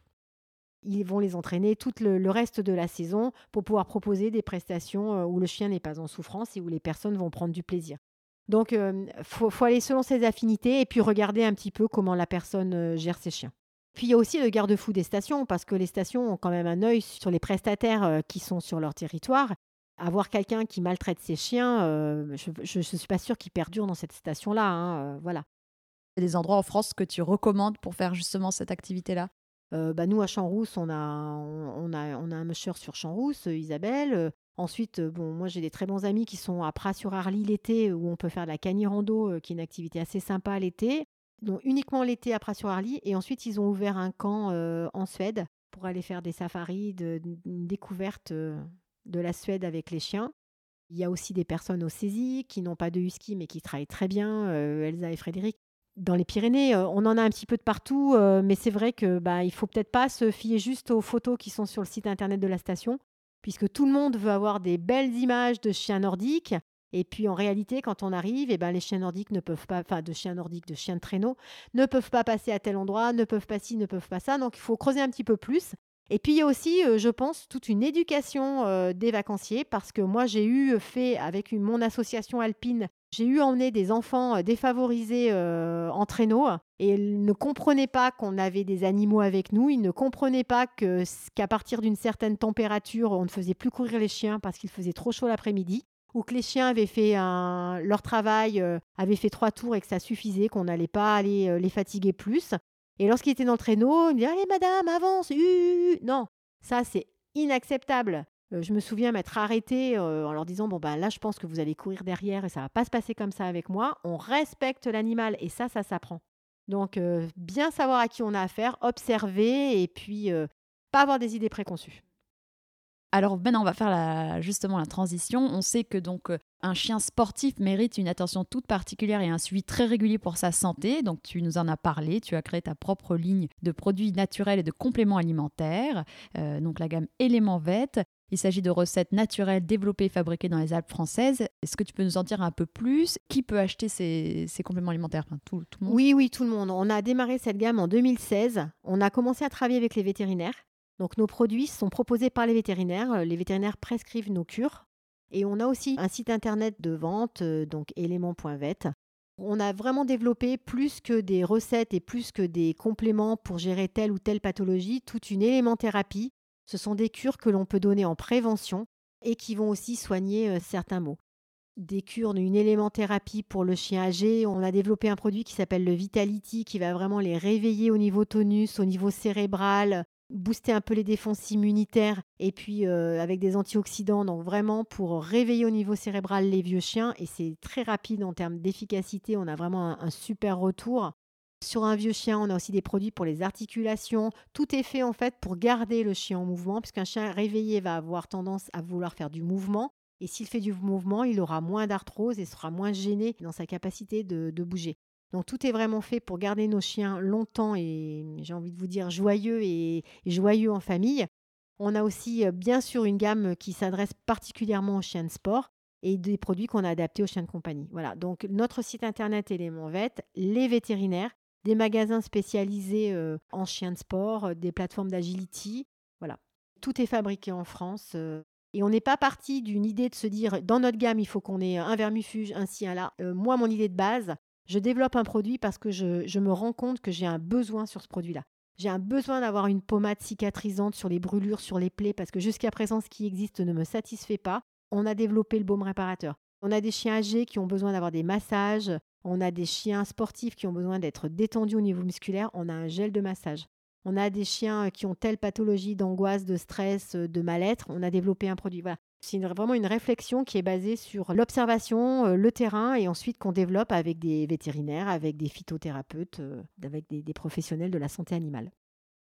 Ils vont les entraîner tout le, reste de la saison pour pouvoir proposer des prestations où le chien n'est pas en souffrance et où les personnes vont prendre du plaisir. Donc, il faut, aller selon ses affinités et puis regarder un petit peu comment la personne gère ses chiens. Puis il y a aussi le garde-fou des stations, parce que les stations ont quand même un œil sur les prestataires euh, qui sont sur leur territoire. Avoir quelqu'un qui maltraite ses chiens, euh, je ne suis pas sûre qu'il perdure dans cette station-là. Hein, euh, voilà. Des endroits en France que tu recommandes pour faire justement cette activité-là? Bah nous, à Champs-Rousse, on a, on, a, on a un musher sur Champs-Rousse, Isabelle. Ensuite, bon, moi j'ai des très bons amis qui sont à Pras-sur-Arly l'été, où on peut faire de la canirando, qui est une activité assez sympa l'été donc uniquement l'été à Pras-sur-Arly. Et ensuite, ils ont ouvert un camp euh, en Suède pour aller faire des safaris, de, une découverte euh, de la Suède avec les chiens. Il y a aussi des personnes au saisie qui n'ont pas de husky mais qui travaillent très bien, euh, Elsa et Frédéric. Dans les Pyrénées, on en a un petit peu de partout, mais c'est vrai que bah, il faut peut-être pas se fier juste aux photos qui sont sur le site internet de la station, puisque tout le monde veut avoir des belles images de chiens nordiques, et puis en réalité, quand on arrive, eh ben, les chiens nordiques ne peuvent pas, enfin de chiens nordiques, de chiens de traîneau, ne peuvent pas passer à tel endroit, ne peuvent pas ci, ne peuvent pas ça. Donc il faut creuser un petit peu plus. Et puis il y a aussi, euh, je pense, toute une éducation euh, des vacanciers parce que moi j'ai eu fait avec mon association alpine, j'ai eu emmené des enfants euh, défavorisés en traîneau et ils ne comprenaient pas qu'on avait des animaux avec nous, ils ne comprenaient pas qu'à partir d'une certaine température, on ne faisait plus courir les chiens parce qu'il faisait trop chaud l'après-midi ou que les chiens avaient fait leur travail, euh, avaient fait trois tours et que ça suffisait, qu'on n'allait pas aller euh, les fatiguer plus. Et lorsqu'ils étaient dans le traîneau, ils disaient Allez, madame, avance Non, ça, c'est inacceptable. Euh, je me souviens m'être arrêtée en leur disant Bon, ben là, je pense que vous allez courir derrière et ça va pas se passer comme ça avec moi. On respecte l'animal et ça, ça s'apprend. Donc, bien savoir à qui on a affaire, observer et puis pas avoir des idées préconçues. Alors maintenant, on va faire justement la transition. On sait que donc euh, un chien sportif mérite une attention toute particulière et un suivi très régulier pour sa santé. Donc tu nous en as parlé, tu as créé ta propre ligne de produits naturels et de compléments alimentaires, euh, donc la gamme Éléments Vet. Il s'agit de recettes naturelles développées et fabriquées dans les Alpes françaises. Est-ce que tu peux nous en dire un peu plus? Qui peut acheter ces, compléments alimentaires? Tout, le monde Oui, oui, tout le monde. On a démarré cette gamme en 2016. On a commencé à travailler avec les vétérinaires. Donc nos produits sont proposés par les vétérinaires. Euh, les vétérinaires prescrivent nos cures. Et on a aussi un site internet de vente, euh, donc élément.vet. On a vraiment développé plus que des recettes et plus que des compléments pour gérer telle ou telle pathologie, toute une élémenthérapie. Ce sont des cures que l'on peut donner en prévention et qui vont aussi soigner euh, certains maux. Des cures, une élémenthérapie pour le chien âgé. On a développé un produit qui s'appelle le Vitality qui va vraiment les réveiller au niveau tonus, au niveau cérébral, booster un peu les défenses immunitaires et puis euh, avec des antioxydants, donc vraiment pour réveiller au niveau cérébral les vieux chiens. Et c'est très rapide en termes d'efficacité, on a vraiment un, super retour. Sur un vieux chien, on a aussi des produits pour les articulations. Tout est fait en fait pour garder le chien en mouvement, puisqu'un chien réveillé va avoir tendance à vouloir faire du mouvement. Et s'il fait du mouvement, il aura moins d'arthrose et sera moins gêné dans sa capacité de bouger. Donc tout est vraiment fait pour garder nos chiens longtemps et j'ai envie de vous dire joyeux et, joyeux en famille. On a aussi euh, bien sûr une gamme qui s'adresse particulièrement aux chiens de sport et des produits qu'on a adaptés aux chiens de compagnie. Voilà, donc notre site internet Élément Vet, les vétérinaires, des magasins spécialisés euh, en chiens de sport, euh, des plateformes d'agility. Voilà, tout est fabriqué en France. et on n'est pas parti d'une idée de se dire dans notre gamme il faut qu'on ait un vermifuge, ainsi, un là. moi, mon idée de base, je développe un produit parce que je, me rends compte que j'ai un besoin sur ce produit-là. J'ai un besoin d'avoir une pommade cicatrisante sur les brûlures, sur les plaies, parce que jusqu'à présent, ce qui existe ne me satisfait pas. On a développé le baume réparateur. On a des chiens âgés qui ont besoin d'avoir des massages. On a des chiens sportifs qui ont besoin d'être détendus au niveau musculaire. On a un gel de massage. On a des chiens qui ont telle pathologie d'angoisse, de stress, de mal-être. On a développé un produit. C'est vraiment une réflexion qui est basée sur l'observation, euh, le terrain, et ensuite qu'on développe avec des vétérinaires, avec des phytothérapeutes, euh, avec des, professionnels de la santé animale.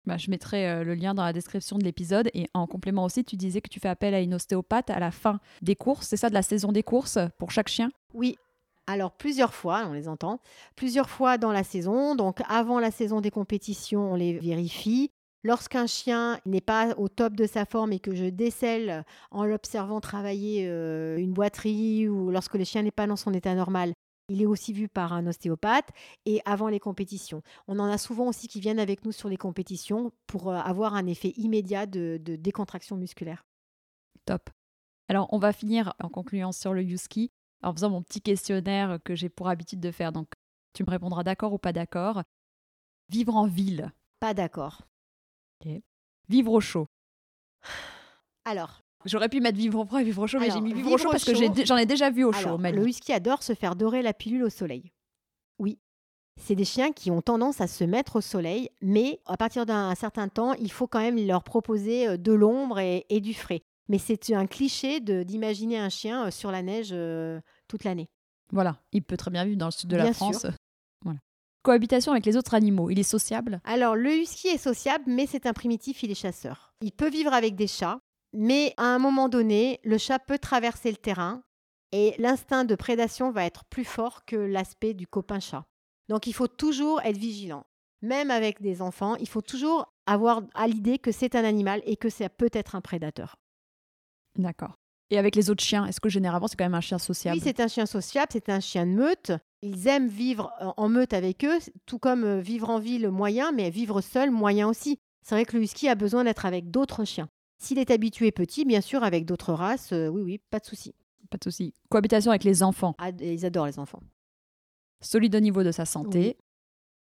Bah, je mettrai euh, le lien dans la description de l'épisode. Et en complément aussi, tu disais que tu fais appel à une ostéopathe à la fin des courses. C'est ça, de la saison des courses pour chaque chien? Oui. Alors plusieurs fois, on les entend, plusieurs fois dans la saison. Donc avant la saison des compétitions, on les vérifie. Lorsqu'un chien n'est pas au top de sa forme et que je décèle en l'observant travailler euh, une boiterie ou lorsque le chien n'est pas dans son état normal, il est aussi vu par un ostéopathe et avant les compétitions. On en a souvent aussi qui viennent avec nous sur les compétitions pour euh, avoir un effet immédiat de, décontraction musculaire. Top. Alors, on va finir en concluant sur le Yuski en faisant mon petit questionnaire que j'ai pour habitude de faire. Donc, tu me répondras d'accord ou pas d'accord. Vivre en ville. Pas d'accord. Vivre au chaud. Alors. J'aurais pu mettre vivre au froid et vivre au chaud, mais j'ai mis vivre, au chaud parce que j'en ai, déjà vu au chaud. Le whisky adore se faire dorer la pilule au soleil. Oui. C'est des chiens qui ont tendance à se mettre au soleil, mais à partir d'un certain temps, il faut quand même leur proposer euh, de l'ombre et, du frais. Mais c'est un cliché d'imaginer un chien euh, sur la neige euh, toute l'année. Voilà, il peut très bien vivre dans le sud de la France. Cohabitation avec les autres animaux, il est sociable? Alors, le husky est sociable, mais c'est un primitif, il est chasseur. Il peut vivre avec des chats, mais à un moment donné, le chat peut traverser le terrain et l'instinct de prédation va être plus fort que l'aspect du copain chat. Donc, il faut toujours être vigilant. Même avec des enfants, il faut toujours avoir à l'idée que c'est un animal et que ça peut être un prédateur. D'accord. Et avec les autres chiens, est-ce que généralement c'est quand même un chien sociable? Oui, c'est un chien sociable, c'est un chien de meute. Ils aiment vivre en meute avec eux, tout comme euh, vivre en ville moyen, mais vivre seul moyen aussi. C'est vrai que le husky a besoin d'être avec d'autres chiens. S'il est habitué petit, bien sûr, avec d'autres races, euh, oui, oui, pas de souci. Pas de souci. Cohabitation avec les enfants. Ah, ils adorent les enfants. Solide au niveau de sa santé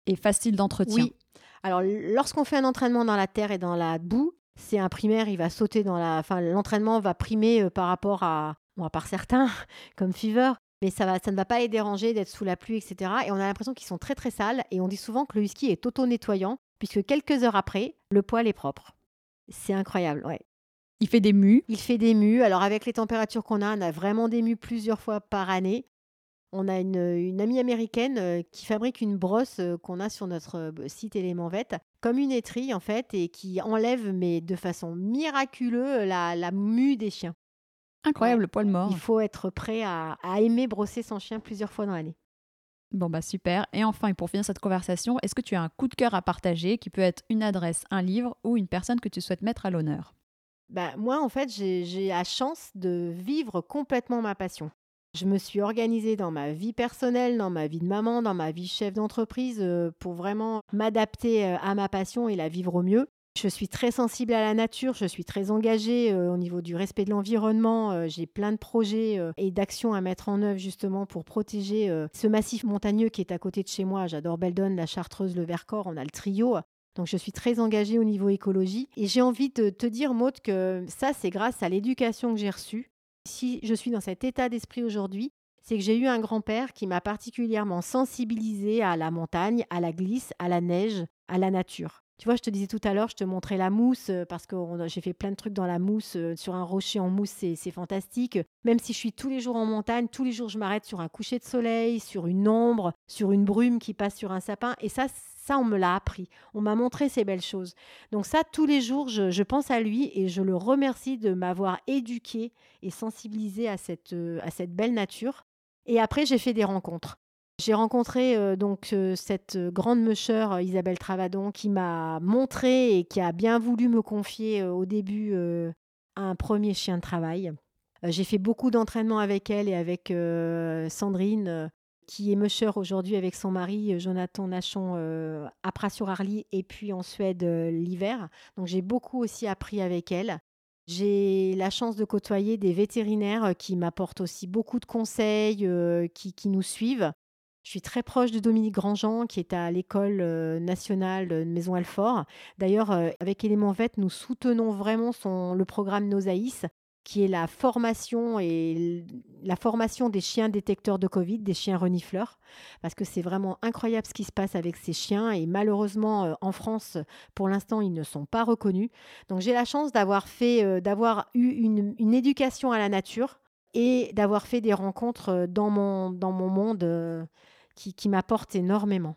et facile d'entretien. Oui. Alors, lorsqu'on fait un entraînement dans la terre et dans la boue, c'est un primaire, il va sauter dans la. Enfin, l'entraînement va primer euh, par rapport à. Bon, à part certains, (laughs) comme Fever, mais ça, va, ça ne va pas les déranger d'être sous la pluie, etc. Et on a l'impression qu'ils sont très très sales. Et on dit souvent que le whisky est auto-nettoyant, puisque quelques heures après, le poil est propre. C'est incroyable, ouais. Il fait des mues Il fait des mues. Alors, avec les températures qu'on a, on a vraiment des mues plusieurs fois par année. On a une, amie américaine euh, qui fabrique une brosse euh, qu'on a sur notre euh, site Élément comme une étrille en fait, et qui enlève, mais de façon miraculeuse, la, la mue des chiens. Incroyable, le poil mort. Il faut être prêt à, aimer brosser son chien plusieurs fois dans l'année. Bon bah super. Et enfin, et pour finir cette conversation, est-ce que tu as un coup de cœur à partager qui peut être une adresse, un livre ou une personne que tu souhaites mettre à l'honneur? Bah, Moi, en fait, j'ai la chance de vivre complètement ma passion. Je me suis organisée dans ma vie personnelle, dans ma vie de maman, dans ma vie chef d'entreprise euh, pour vraiment m'adapter euh, à ma passion et la vivre au mieux. Je suis très sensible à la nature, je suis très engagée euh, au niveau du respect de l'environnement. J'ai plein de projets et d'actions à mettre en œuvre justement pour protéger ce massif montagneux qui est à côté de chez moi. J'adore Beldon, la Chartreuse, le Vercors, on a le trio. Donc je suis très engagée au niveau écologie. Et j'ai envie de te dire, Maud, que ça, c'est grâce à l'éducation que j'ai reçue si je suis dans cet état d'esprit aujourd'hui, c'est que j'ai eu un grand-père qui m'a particulièrement sensibilisé à la montagne, à la glisse, à la neige, à la nature. Tu vois, je te disais tout à l'heure, je te montrais la mousse euh, parce que j'ai fait plein de trucs dans la mousse. Euh, sur un rocher en mousse, c'est fantastique. Même si je suis tous les jours en montagne, tous les jours je m'arrête sur un coucher de soleil, sur une ombre, sur une brume qui passe sur un sapin. Et ça, ça, on me l'a appris. On m'a montré ces belles choses. Donc ça, tous les jours, je, pense à lui et je le remercie de m'avoir éduqué et sensibilisé à cette, euh, à cette belle nature. Et après, j'ai fait des rencontres. J'ai rencontré euh, donc euh, cette grande meucheur euh, Isabelle Travadon qui m'a montré et qui a bien voulu me confier au début un premier chien de travail. J'ai fait beaucoup d'entraînements avec elle et avec Sandrine qui est meucheur aujourd'hui avec son mari Jonathan Nachon à Pras-sur-Arly et puis en Suède l'hiver. Donc j'ai beaucoup aussi appris avec elle. J'ai la chance de côtoyer des vétérinaires qui m'apportent aussi beaucoup de conseils, qui, nous suivent. Je suis très proche de Dominique Grandjean, qui est à l'école euh, nationale de Maison Alfort. D'ailleurs, euh, avec Élément Vet, nous soutenons vraiment le programme Nosaïs, qui est la formation et la formation des chiens détecteurs de Covid, des chiens renifleurs, parce que c'est vraiment incroyable ce qui se passe avec ces chiens et malheureusement euh, en France, pour l'instant, ils ne sont pas reconnus. Donc j'ai la chance d'avoir eu une, une, éducation à la nature et d'avoir fait des rencontres dans mon, dans mon monde qui, m'apporte énormément.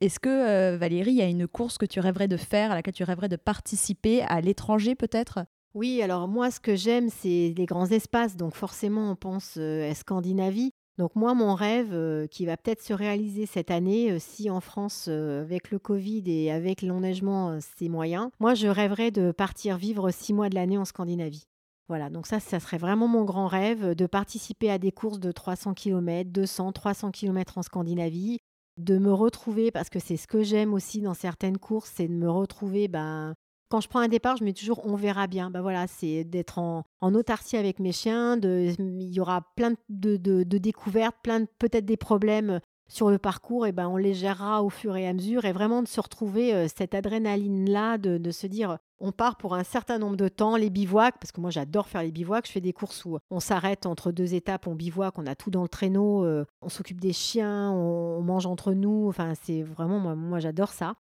Est-ce que euh, Valérie, il y a une course que tu rêverais de faire, à laquelle tu rêverais de participer à l'étranger peut-être? Oui, alors moi ce que j'aime c'est les grands espaces, donc forcément on pense euh, à Scandinavie. Donc moi mon rêve euh, qui va peut-être se réaliser cette année, si en France avec le Covid et avec l'enneigement c'est moyen, moi je rêverais de partir vivre six mois de l'année en Scandinavie. Voilà, donc ça, ça serait vraiment mon grand rêve de participer à des courses de 300 km, 200, 300 km en Scandinavie, de me retrouver, parce que c'est ce que j'aime aussi dans certaines courses, c'est de me retrouver, ben, quand je prends un départ, je mets toujours on verra bien. Ben voilà, c'est d'être en, autarcie avec mes chiens, de, il y aura plein de, de découvertes, plein de peut-être des problèmes sur le parcours, et ben on les gérera au fur et à mesure et vraiment de se retrouver euh, cette adrénaline-là, de, se dire on part pour un certain nombre de temps, les bivouacs, parce que moi j'adore faire les bivouacs, je fais des courses où on s'arrête entre deux étapes, on bivouac, on a tout dans le traîneau, euh, on s'occupe des chiens, on, mange entre nous, enfin c'est vraiment, moi, moi j'adore ça.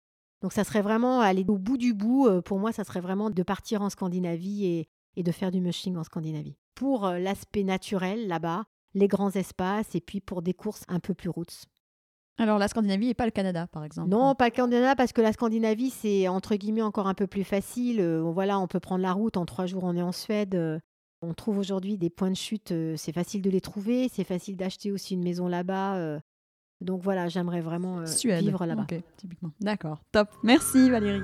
Donc ça serait vraiment aller au bout du bout, euh, pour moi ça serait vraiment de partir en Scandinavie et, et de faire du mushing en Scandinavie. Pour l'aspect naturel là-bas, les grands espaces et puis pour des courses un peu plus routes. Alors la Scandinavie et pas le Canada, par exemple. Non, pas le Canada parce que la Scandinavie c'est entre guillemets encore un peu plus facile. Euh, voilà, on peut prendre la route en trois jours, on est en Suède. Euh, on trouve aujourd'hui des points de chute, euh, c'est facile de les trouver, c'est facile d'acheter aussi une maison là-bas. donc voilà, j'aimerais vraiment vivre là-bas. typiquement. D'accord, top. Merci Valérie.